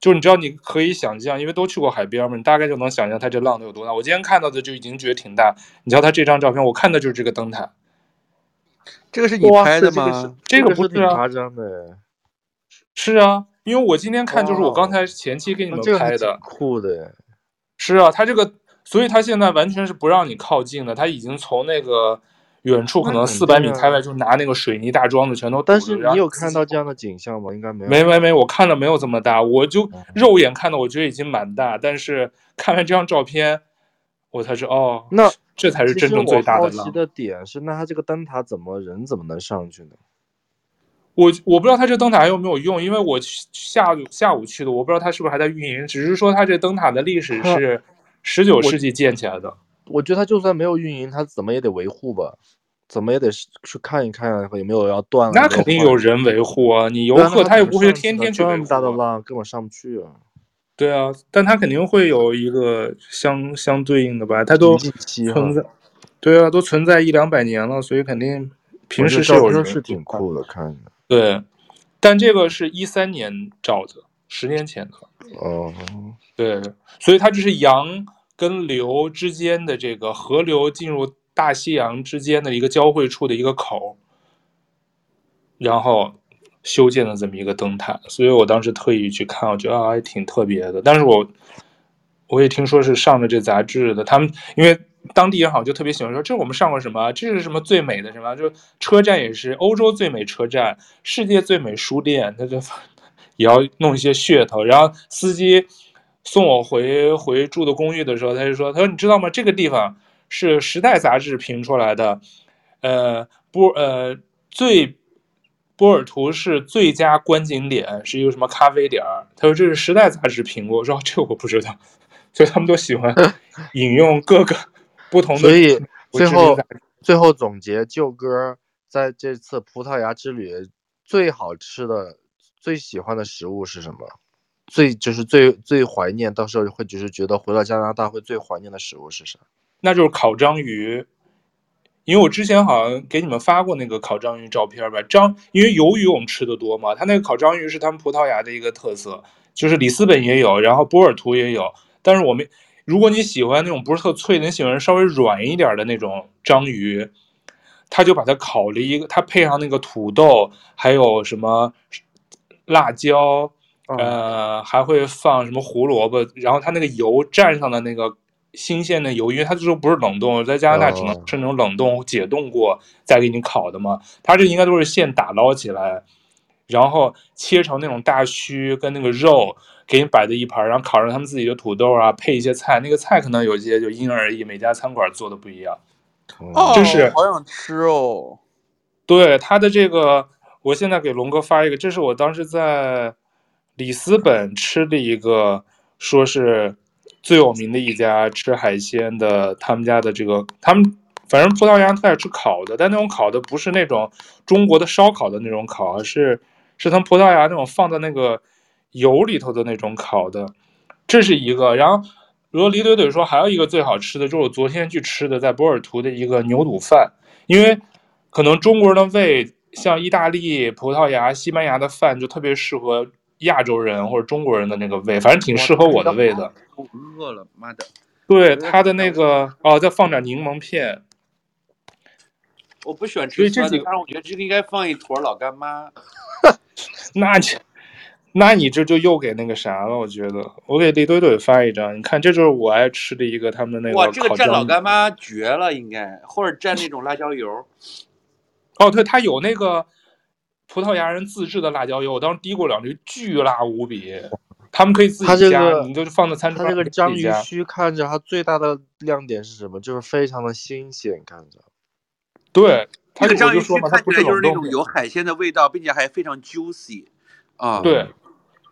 就是你知道，你可以想象，因为都去过海边嘛，你大概就能想象它这浪得有多大。我今天看到的就已经觉得挺大。你知道它这张照片，我看的就是这个灯塔。这个是你拍的吗？这个不是夸张的。是啊，因为我今天看就是我刚才前期给你们拍的，酷的。是啊，它这个，所以它现在完全是不让你靠近的，它已经从那个。远处可能四百米开外就拿那个水泥大桩子全都，但是你有看到这样的景象吗？应该没有。没没没，我看了没有这么大，我就肉眼看的，我觉得已经蛮大，但是看完这张照片，我才知道哦，那这才是真正最大的浪。好奇的点是，那它这个灯塔怎么人怎么能上去呢？我我不知道它这灯塔还有没有用，因为我下下午去的，我不知道它是不是还在运营，只是说它这灯塔的历史 是十九世纪建起来的。我觉得他就算没有运营，他怎么也得维护吧，怎么也得去看一看有没有要断了。那肯定有人维护啊，你游客他也不会天天去维护。这么大的浪根本上不去啊。对啊，但他肯定会有一个相相对应的吧，他都存在。对啊，都存在一两百年了，所以肯定平时是有人。是挺酷的，看着。对，但这个是一三年照的，十年前的。哦。对，所以它就是洋。跟流之间的这个河流进入大西洋之间的一个交汇处的一个口，然后修建了这么一个灯塔，所以我当时特意去看，我觉得还挺特别的。但是我我也听说是上了这杂志的，他们因为当地人好像就特别喜欢说，这是我们上过什么？这是什么最美的什么？就车站也是欧洲最美车站，世界最美书店，他就 也要弄一些噱头，然后司机。送我回回住的公寓的时候，他就说：“他说你知道吗？这个地方是《时代》杂志评出来的，呃，波呃最波尔图是最佳观景点，是一个什么咖啡点儿。”他说：“这是《时代》杂志评过。”我说：“这我不知道。”所以他们都喜欢 引用各个不同的。所以最后最后总结，舅哥在这次葡萄牙之旅最好吃的、最喜欢的食物是什么？最就是最最怀念，到时候会就是觉得回到加拿大会最怀念的食物是啥？那就是烤章鱼，因为我之前好像给你们发过那个烤章鱼照片吧。章，因为鱿鱼我们吃的多嘛，它那个烤章鱼是他们葡萄牙的一个特色，就是里斯本也有，然后波尔图也有。但是我们如果你喜欢那种不是特脆的，你喜欢稍微软一点的那种章鱼，他就把它烤了一个，它配上那个土豆，还有什么辣椒。呃，还会放什么胡萝卜，然后它那个油蘸上的那个新鲜的油，因为它这时候不是冷冻，在加拿大只能是那种冷冻解冻过再给你烤的嘛。它这应该都是现打捞起来，然后切成那种大须跟那个肉给你摆在一盘，然后烤上他们自己的土豆啊，配一些菜，那个菜可能有些就因人而异，每家餐馆做的不一样。哦，这是好想吃哦。对，它的这个，我现在给龙哥发一个，这是我当时在。里斯本吃的一个，说是最有名的一家吃海鲜的，他们家的这个，他们反正葡萄牙特爱吃烤的，但那种烤的不是那种中国的烧烤的那种烤，而是是从葡萄牙那种放在那个油里头的那种烤的，这是一个。然后如果李怼怼说还有一个最好吃的，就是我昨天去吃的，在波尔图的一个牛肚饭，因为可能中国人的胃像意大利、葡萄牙、西班牙的饭就特别适合。亚洲人或者中国人的那个味，反正挺适合我的味的。我饿了，妈的！对他的那个哦，再放点柠檬片。我不喜欢吃酸的，但是我觉得这个应该放一坨老干妈。那你，那你这就又给那个啥了？我觉得，我给李怼怼发一张，你看，这就是我爱吃的一个他们的那个。哇，这个蘸老干妈绝了，应该或者蘸那种辣椒油。哦，对，他有那个。葡萄牙人自制的辣椒油，我当时滴过两滴，巨辣无比。他们可以自己加，这个、你就放在餐桌上。它这个章鱼须看着它最大的亮点是什么？就是非常的新鲜，看着。对，它这个章鱼须看起来就是那种有海鲜的味道，并且还非常 juicy 啊。对，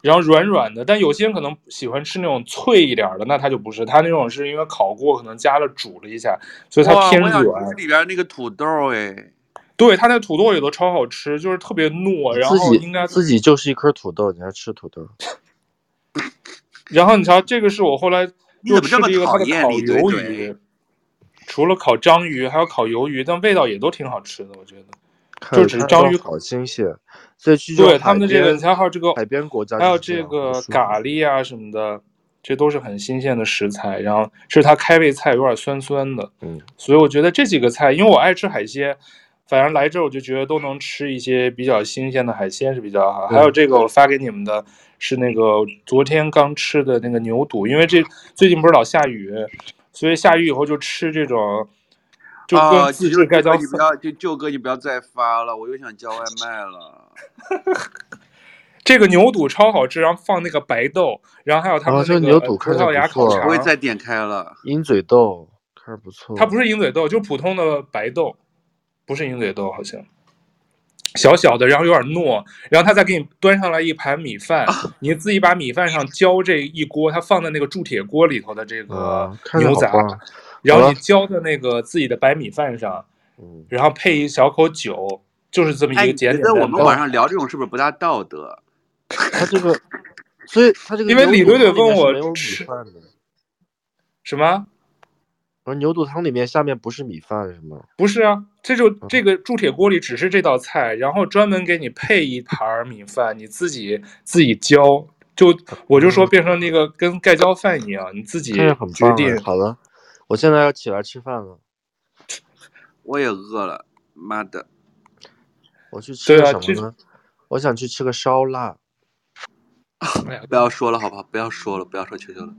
然后软软的，但有些人可能喜欢吃那种脆一点的，那它就不是，它那种是因为烤过，可能加了煮了一下，所以它偏软。里边那个土豆哎。对，它那土豆也都超好吃，就是特别糯，然后应该自己就是一颗土豆，你还吃土豆？然后你瞧，这个是我后来又吃了一个它的烤鱿鱼，除了烤章鱼，还有烤鱿鱼，但味道也都挺好吃的，我觉得。就只是章鱼烤新鲜，所以对他们的这个，你还有这个海边国家，还有这个咖喱啊什么的，这都是很新鲜的食材。然后是它开胃菜，有点酸酸的，嗯，所以我觉得这几个菜，因为我爱吃海鲜。反正来这我就觉得都能吃一些比较新鲜的海鲜是比较好。还有这个我发给你们的是那个昨天刚吃的那个牛肚，因为这最近不是老下雨，所以下雨以后就吃这种。就跟自制盖浇粉。你不要，就舅哥你不要再发了，我又想叫外卖了。这个牛肚超好吃，然后放那个白豆，然后还有他们那个牛肚葡萄牙烤肠。不会再点开了鹰嘴豆，看着不错。它不是鹰嘴豆，就普通的白豆，不是鹰嘴豆，好像小小的，然后有点糯。然后他再给你端上来一盘米饭，啊、你自己把米饭上浇这一锅，他放在那个铸铁锅里头的这个牛杂。啊然后你浇在那个自己的白米饭上，嗯，然后配一小口酒，就是这么一个简简单单。觉得我们晚上聊这种是不是不大道德？他这个，所以他这个，因为李怼怼问我吃什么？我说牛肚汤里面下面不是米饭是吗？不是啊，这就这个铸铁锅里只是这道菜，然后专门给你配一盘米饭，你自己自己浇，就我就说变成那个跟盖浇饭一样，你自己决定。好了。我现在要起来吃饭了，我也饿了，妈的！我去吃个什么呢？啊、我想去吃个烧腊。不要说了，好不好？不要说了，不要说球球了。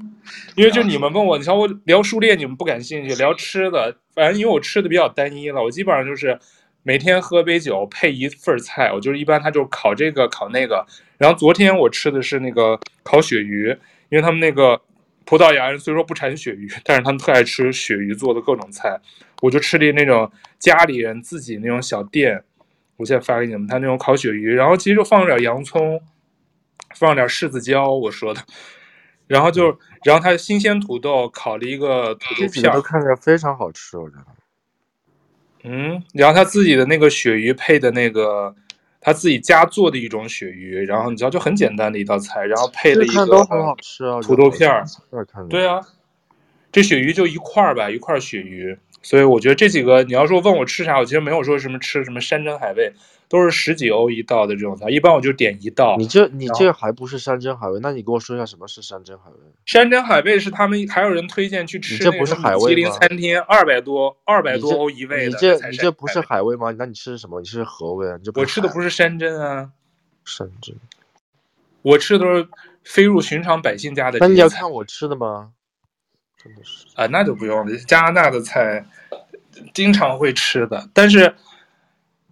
因为就你们问我，你瞧我聊书列，你们不感兴趣；聊吃的，反正因为我吃的比较单一了，我基本上就是每天喝杯酒配一份菜。我就是一般他就烤这个烤那个。然后昨天我吃的是那个烤鳕鱼，因为他们那个。葡萄牙人虽说不产鳕鱼，但是他们特爱吃鳕鱼做的各种菜。我就吃的那种家里人自己那种小店，我现在发给你们，他那种烤鳕鱼，然后其实就放了点洋葱，放点柿子椒，我说的，然后就，然后他新鲜土豆烤了一个土豆片，都看着非常好吃，我觉得。嗯，然后他自己的那个鳕鱼配的那个。他自己家做的一种鳕鱼，然后你知道就很简单的一道菜，然后配了一个土豆片儿。对啊，这鳕鱼就一块儿吧，一块鳕鱼。所以我觉得这几个，你要说问我吃啥，我其实没有说什么吃什么山珍海味。都是十几欧一道的这种菜，一般我就点一道。你这你这还不是山珍海味？那你跟我说一下什么是山珍海味？山珍海味是他们还有人推荐去吃，这不是海味吗？米其林餐厅二百多二百多欧一位的。你这你这不是海味吗？那你吃的什么？你吃河味啊？你这我吃的不是山珍啊，山珍。我吃的都是飞入寻常百姓家的。那你要看我吃的吗？真的是啊，那就不用了。加拿大的菜经常会吃的，但是。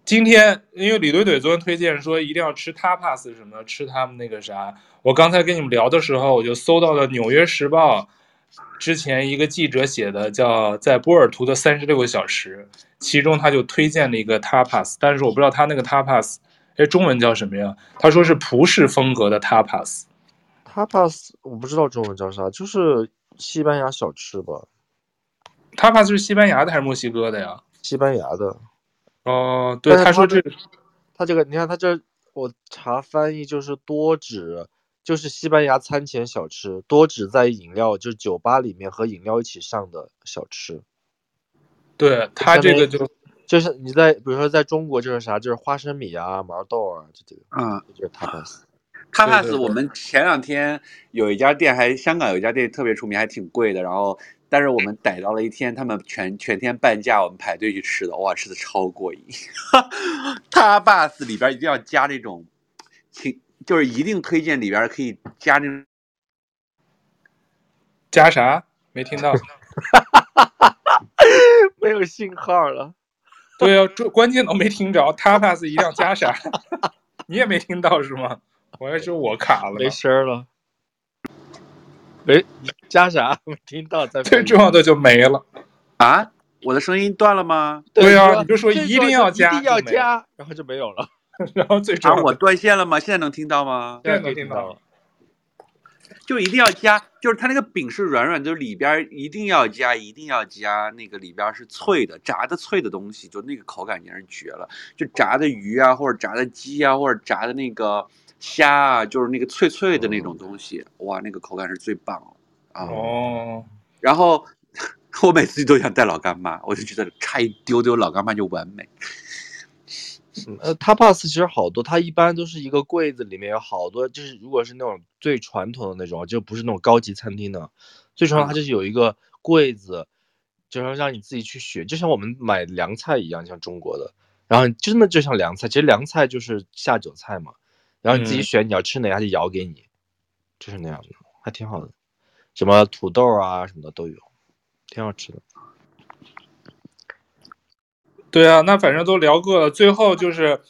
今天因为李怼怼昨天推荐说一定要吃 tapas 什么，吃他们那个啥。我刚才跟你们聊的时候，我就搜到了《纽约时报》之前一个记者写的，叫在波尔图的三十六个小时，其中他就推荐了一个 tapas，但是我不知道他那个 tapas，哎，中文叫什么呀？他说是葡式风格的 tapas。tapas 我不知道中文叫啥，就是西班牙小吃吧。tapas 是西班牙的还是墨西哥的呀？西班牙的。哦，对，他说这个，他这个，你看他这，我查翻译就是多指，就是西班牙餐前小吃，多指在饮料，就是酒吧里面和饮料一起上的小吃。对，他这个就就是你在比如说在中国就是啥，就是花生米啊、毛豆啊这个，嗯，就是 tapas。tapas 我们前两天有一家店还香港有一家店特别出名，还挺贵的，然后。但是我们逮到了一天，他们全全天半价，我们排队去吃的，哇，吃的超过瘾。Tapas 里边一定要加那种，请就是一定推荐里边可以加那种，加啥？没听到？没有信号了。对呀、啊，这关键都没听着。Tapas 一定要加啥？你也没听到是吗？我还说我卡了，没声了。哎，加啥？没听到，在最重要的就没了啊！我的声音断了吗？对呀、啊，你就说一定要加，一定要加，然后就没有了。然后最重要、啊，我断线了吗？现在能听到吗？现在能听到了。就一定要加，就是它那个饼是软软的，就是里边一定要加，一定要加那个里边是脆的，炸的脆的东西，就那个口感简直绝了。就炸的鱼啊，或者炸的鸡啊，或者炸的那个。虾啊，就是那个脆脆的那种东西，哇，那个口感是最棒啊！哦，然后我每次都想带老干妈，我就觉得差一丢丢老干妈就完美。呃，tapas 其实好多，它一般都是一个柜子里面有好多，就是如果是那种最传统的那种，就不是那种高级餐厅的，最传统它就是有一个柜子，就是让你自己去选，就像我们买凉菜一样，像中国的。然后真的就像凉菜，其实凉菜就是下酒菜嘛，然后你自己选你要吃哪，他就舀给你，就是那样的，还挺好的。什么土豆啊什么的都有，挺好吃的。对啊，那反正都聊过了，最后就是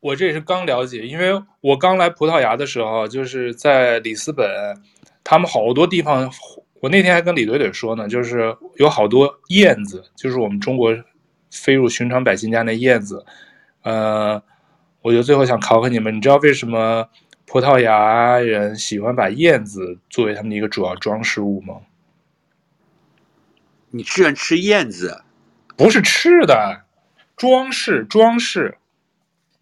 我这也是刚了解，因为我刚来葡萄牙的时候，就是在里斯本，他们好多地方，我那天还跟李怼怼说呢，就是有好多燕子，就是我们中国飞入寻常百姓家那燕子，呃，我就最后想考考你们，你知道为什么？葡萄牙人喜欢把燕子作为他们的一个主要装饰物吗？你居然吃燕子？不是吃的，装饰装饰。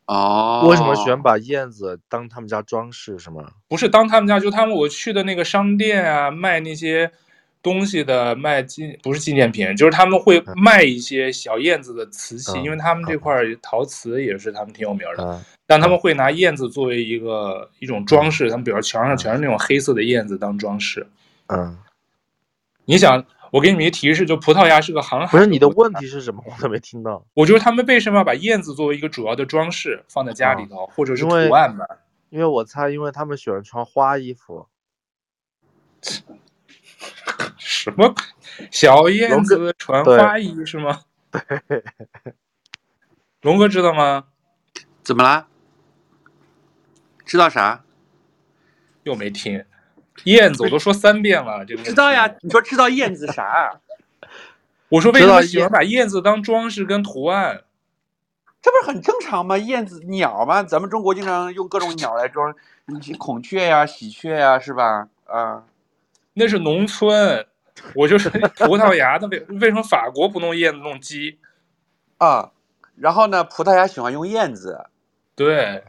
哦，为什么喜欢把燕子当他们家装饰？是吗？不是当他们家，就他们我去的那个商店啊，卖那些东西的，卖纪不是纪念品，就是他们会卖一些小燕子的瓷器，嗯、因为他们这块陶瓷也是他们挺有名的。嗯但他们会拿燕子作为一个一种装饰，他们比如墙上全是那种黑色的燕子当装饰。嗯，你想，我给你们一提示，就葡萄牙是个航海。不是你的问题是什么？我都没听到。我就是他们为什么要把燕子作为一个主要的装饰放在家里头，或者是图案吧？因为我猜，因为他们喜欢穿花衣服。什么小燕子穿花衣是吗？对。龙哥知道吗？怎么啦？知道啥？又没听，燕子我都说三遍了，这个知道呀？你说知道燕子啥？我说为什么喜欢把燕子当装饰跟图案？这不是很正常吗？燕子鸟嘛？咱们中国经常用各种鸟来装，孔雀呀、喜鹊呀，是吧？啊，那是农村，我就是葡萄牙的。为为什么法国不弄燕子弄鸡？啊，然后呢？葡萄牙喜欢用燕子，对。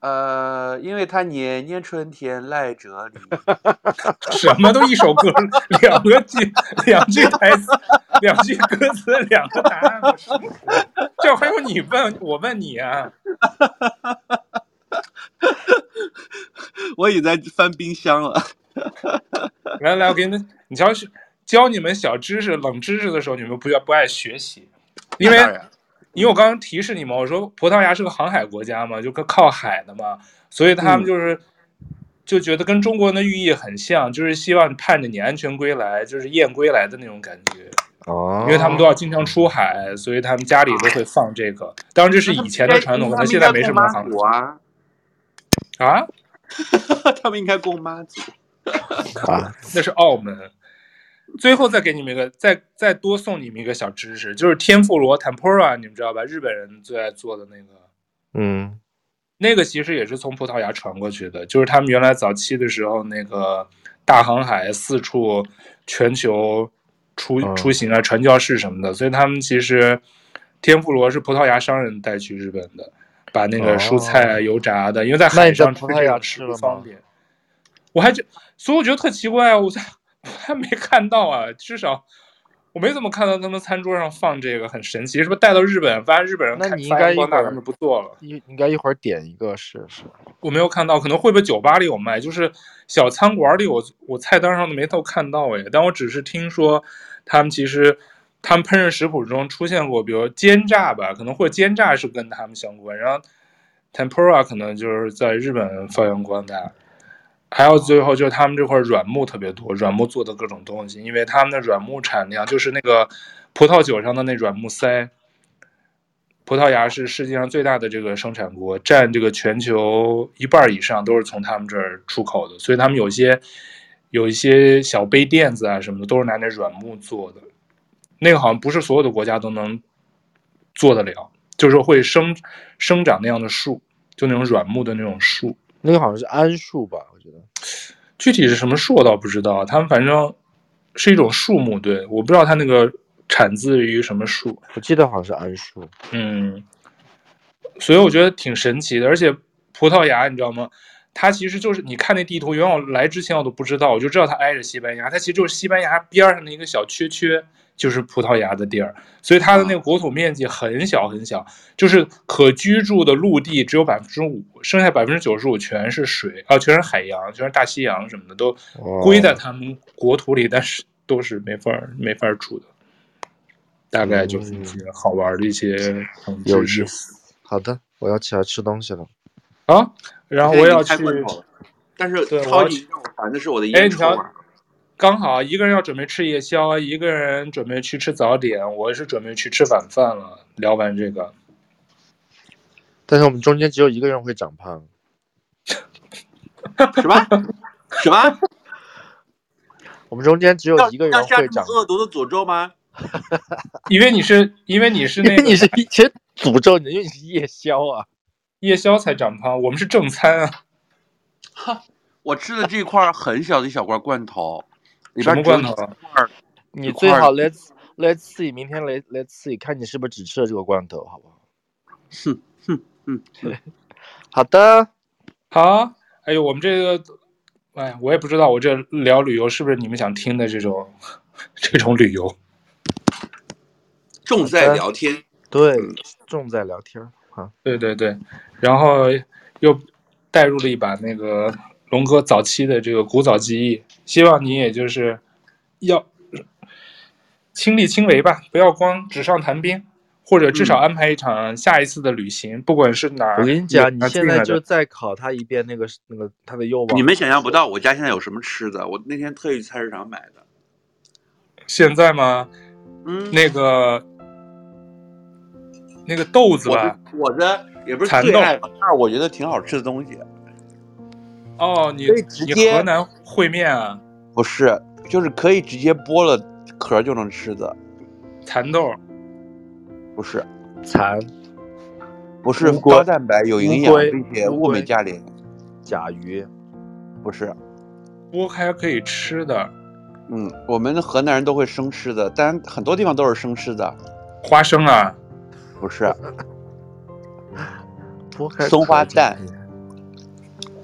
呃，因为他年年春天来这里，什么都一首歌，两个句，两句台词，两句歌词，两个答案，这还用你问我问你啊？我已在翻冰箱了。来来，我给你们，你瞧，教你们小知识、冷知识的时候，你们不要不爱学习，因为。因为我刚刚提示你们，我说葡萄牙是个航海国家嘛，就靠海的嘛，所以他们就是就觉得跟中国人的寓意很像，就是希望盼着你安全归来，就是燕归来的那种感觉。哦，因为他们都要经常出海，所以他们家里都会放这个。当然这是以前的传统，可能现在没什么航海啊。啊？他们应该供妈祖 啊？那是澳门。最后再给你们一个，再再多送你们一个小知识，就是天妇罗 （tempura），你们知道吧？日本人最爱做的那个，嗯，那个其实也是从葡萄牙传过去的，就是他们原来早期的时候，那个大航海四处全球出出行啊，传教士什么的，嗯，所以他们其实天妇罗是葡萄牙商人带去日本的，把那个蔬菜油炸的，哦，因为在海上吃这样吃不方便。我还觉，所以我觉得特奇怪啊，我在。我还没看到啊，至少我没怎么看到他们餐桌上放这个，很神奇。是不是带到日本，发现日本人看那你应该一会儿他们不做了？应应该一会儿点一个试试。我没有看到，可能会不会酒吧里有卖？就是小餐馆里我，我我菜单上都没都看到哎。但我只是听说，他们其实他们烹饪食谱中出现过，比如煎炸吧，可能或煎炸是跟他们相关。然后 tempura 可能就是在日本发扬光大。还有最后就是他们这块软木特别多，软木做的各种东西，因为他们的软木产量就是那个葡萄酒上的那软木塞。葡萄牙是世界上最大的这个生产国，占这个全球一半以上都是从他们这儿出口的，所以他们有些有一些小杯垫子啊什么的都是拿那软木做的。那个好像不是所有的国家都能做得了，就是会生生长那样的树，就那种软木的那种树。那个好像是桉树吧。我觉得具体是什么树我倒不知道，他们反正是一种树木，对，我不知道它那个产自于什么树，我记得好像是桉树，嗯，所以我觉得挺神奇的，而且葡萄牙你知道吗？它其实就是你看那地图，原来我来之前我都不知道，我就知道它挨着西班牙，它其实就是西班牙边上的一个小缺缺。就是葡萄牙的地儿，所以它的那个国土面积很小很小，就是可居住的陆地只有百分之五，剩下百分之九十五全是水啊，全是海洋，全是大西洋什么的，都归在他们国土里，但是都是没法没法住的。大概就是一些好玩的一些有意思。好的，我要起来吃东西了。啊，然后我要去，但是超级让我烦的是我的烟抽味。刚好一个人要准备吃夜宵，一个人准备去吃早点，我是准备去吃晚饭了。聊完这个，但是我们中间只有一个人会长胖。什么？什么？我们中间只有一个人会长。恶毒的诅咒吗？因为你是，因为你是那个，因为你是一些诅咒你，因为你是夜宵啊，夜宵才长胖，我们是正餐啊。哈，我吃的这块很小的一小罐罐头。什么罐头？你最好 let's let's see，明天来 let's see，看你是不是只吃了这个罐头，好不好？哼哼哼，好的，好。哎呦，我们这个，哎，我也不知道，我这聊旅游是不是你们想听的这种 这种旅游？重在聊天，对，重在聊天啊，对对对，然后又带入了一把那个龙哥早期的这个古早记忆。希望你也就是要亲力亲为吧，不要光纸上谈兵，或者至少安排一场下一次的旅行，嗯、不管是哪儿。我跟你讲，你现在就再考他一遍那个那个他的愿望。你们想象不到我家现在有什么吃的，我那天特意去菜市场买的。现在吗？嗯，那个那个豆子吧，我的也不是最爱，但是我觉得挺好吃的东西。哦，你你河南烩面啊？不是，就是可以直接剥了壳就能吃的。蚕豆？不是，蚕，不是高蛋白有营养并且物美价廉。甲鱼？不是，剥开可以吃的。嗯，我们河南人都会生吃的，但很多地方都是生吃的。花生啊？不是，剥开松花蛋。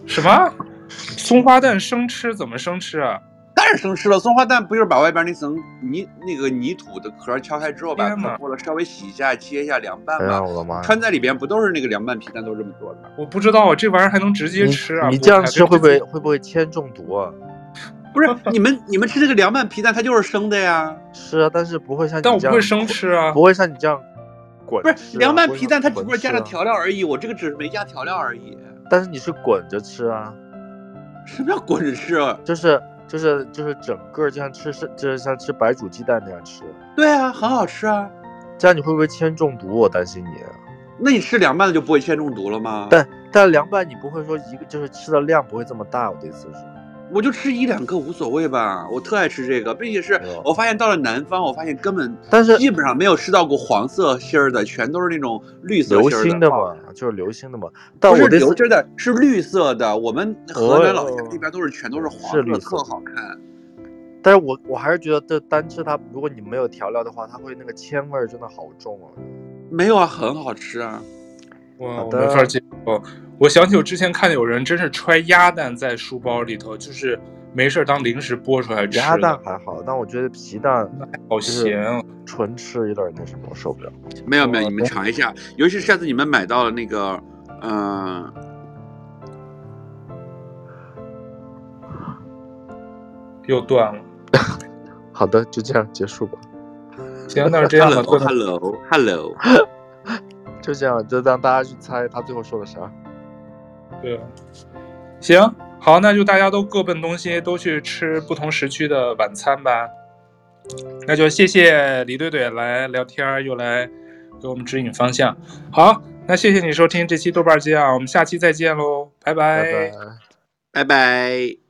什么？松花蛋生吃？怎么生吃啊？当然生吃了。松花蛋不就是把外边那层泥那个泥土的壳敲开之后，把它剥了，稍微洗一下，切一下凉拌嘛。我的妈！穿在里边不都是那个凉拌皮蛋都这么做的？我不知道啊，这玩意儿还能直接吃啊？你，你这样吃会不会会不会铅中毒啊？不是，你们你们吃这个凉拌皮蛋，它就是生的呀。是啊，但是不会像你但我不会生吃啊，不会像你这样滚。不是凉拌皮蛋，它只不过加了调料而已。我这个只是没加调料而已。但是你是滚着吃啊？什么叫滚着吃啊？就是就是就是整个就像吃是就是像吃白煮鸡蛋那样吃。对啊，很好吃啊。这样你会不会铅中毒？我担心你。那你吃凉拌的就不会铅中毒了吗？但但凉拌你不会说一个就是吃的量不会这么大。我的意思是。我就吃一两个无所谓吧，我特爱吃这个，并且是我发现到了南方，我发现根本但是基本上没有吃到过黄色心儿的，全都是那种绿色心儿的。流心的嘛，就是流心的嘛。不是流心的，是绿色的。我们河南老家那边都是全都是黄色，特好看。但是我我还是觉得这单吃它，如果你没有调料的话，它会那个铅味真的好重啊。没有啊，很好吃啊。哇，我没法接受。我想起我之前看见有人真是揣鸭蛋在书包里头，就是没事当零食剥出来吃。鸭蛋还好，但我觉得皮蛋好咸，纯吃有点那什么，我受不了。没有没有，你们尝一下，尤其是上次你们买到了那个，嗯、呃，又断了。好的，就这样结束吧。行，那是这样的。Hello，Hello，Hello。就这样，就让大家去猜他最后说的啥。对，行，好，那就大家都各奔东西，都去吃不同时区的晚餐吧。那就谢谢李队队来聊天，又来给我们指引方向。好，那谢谢你收听这期豆瓣酱，我们下期再见喽，拜拜。拜拜。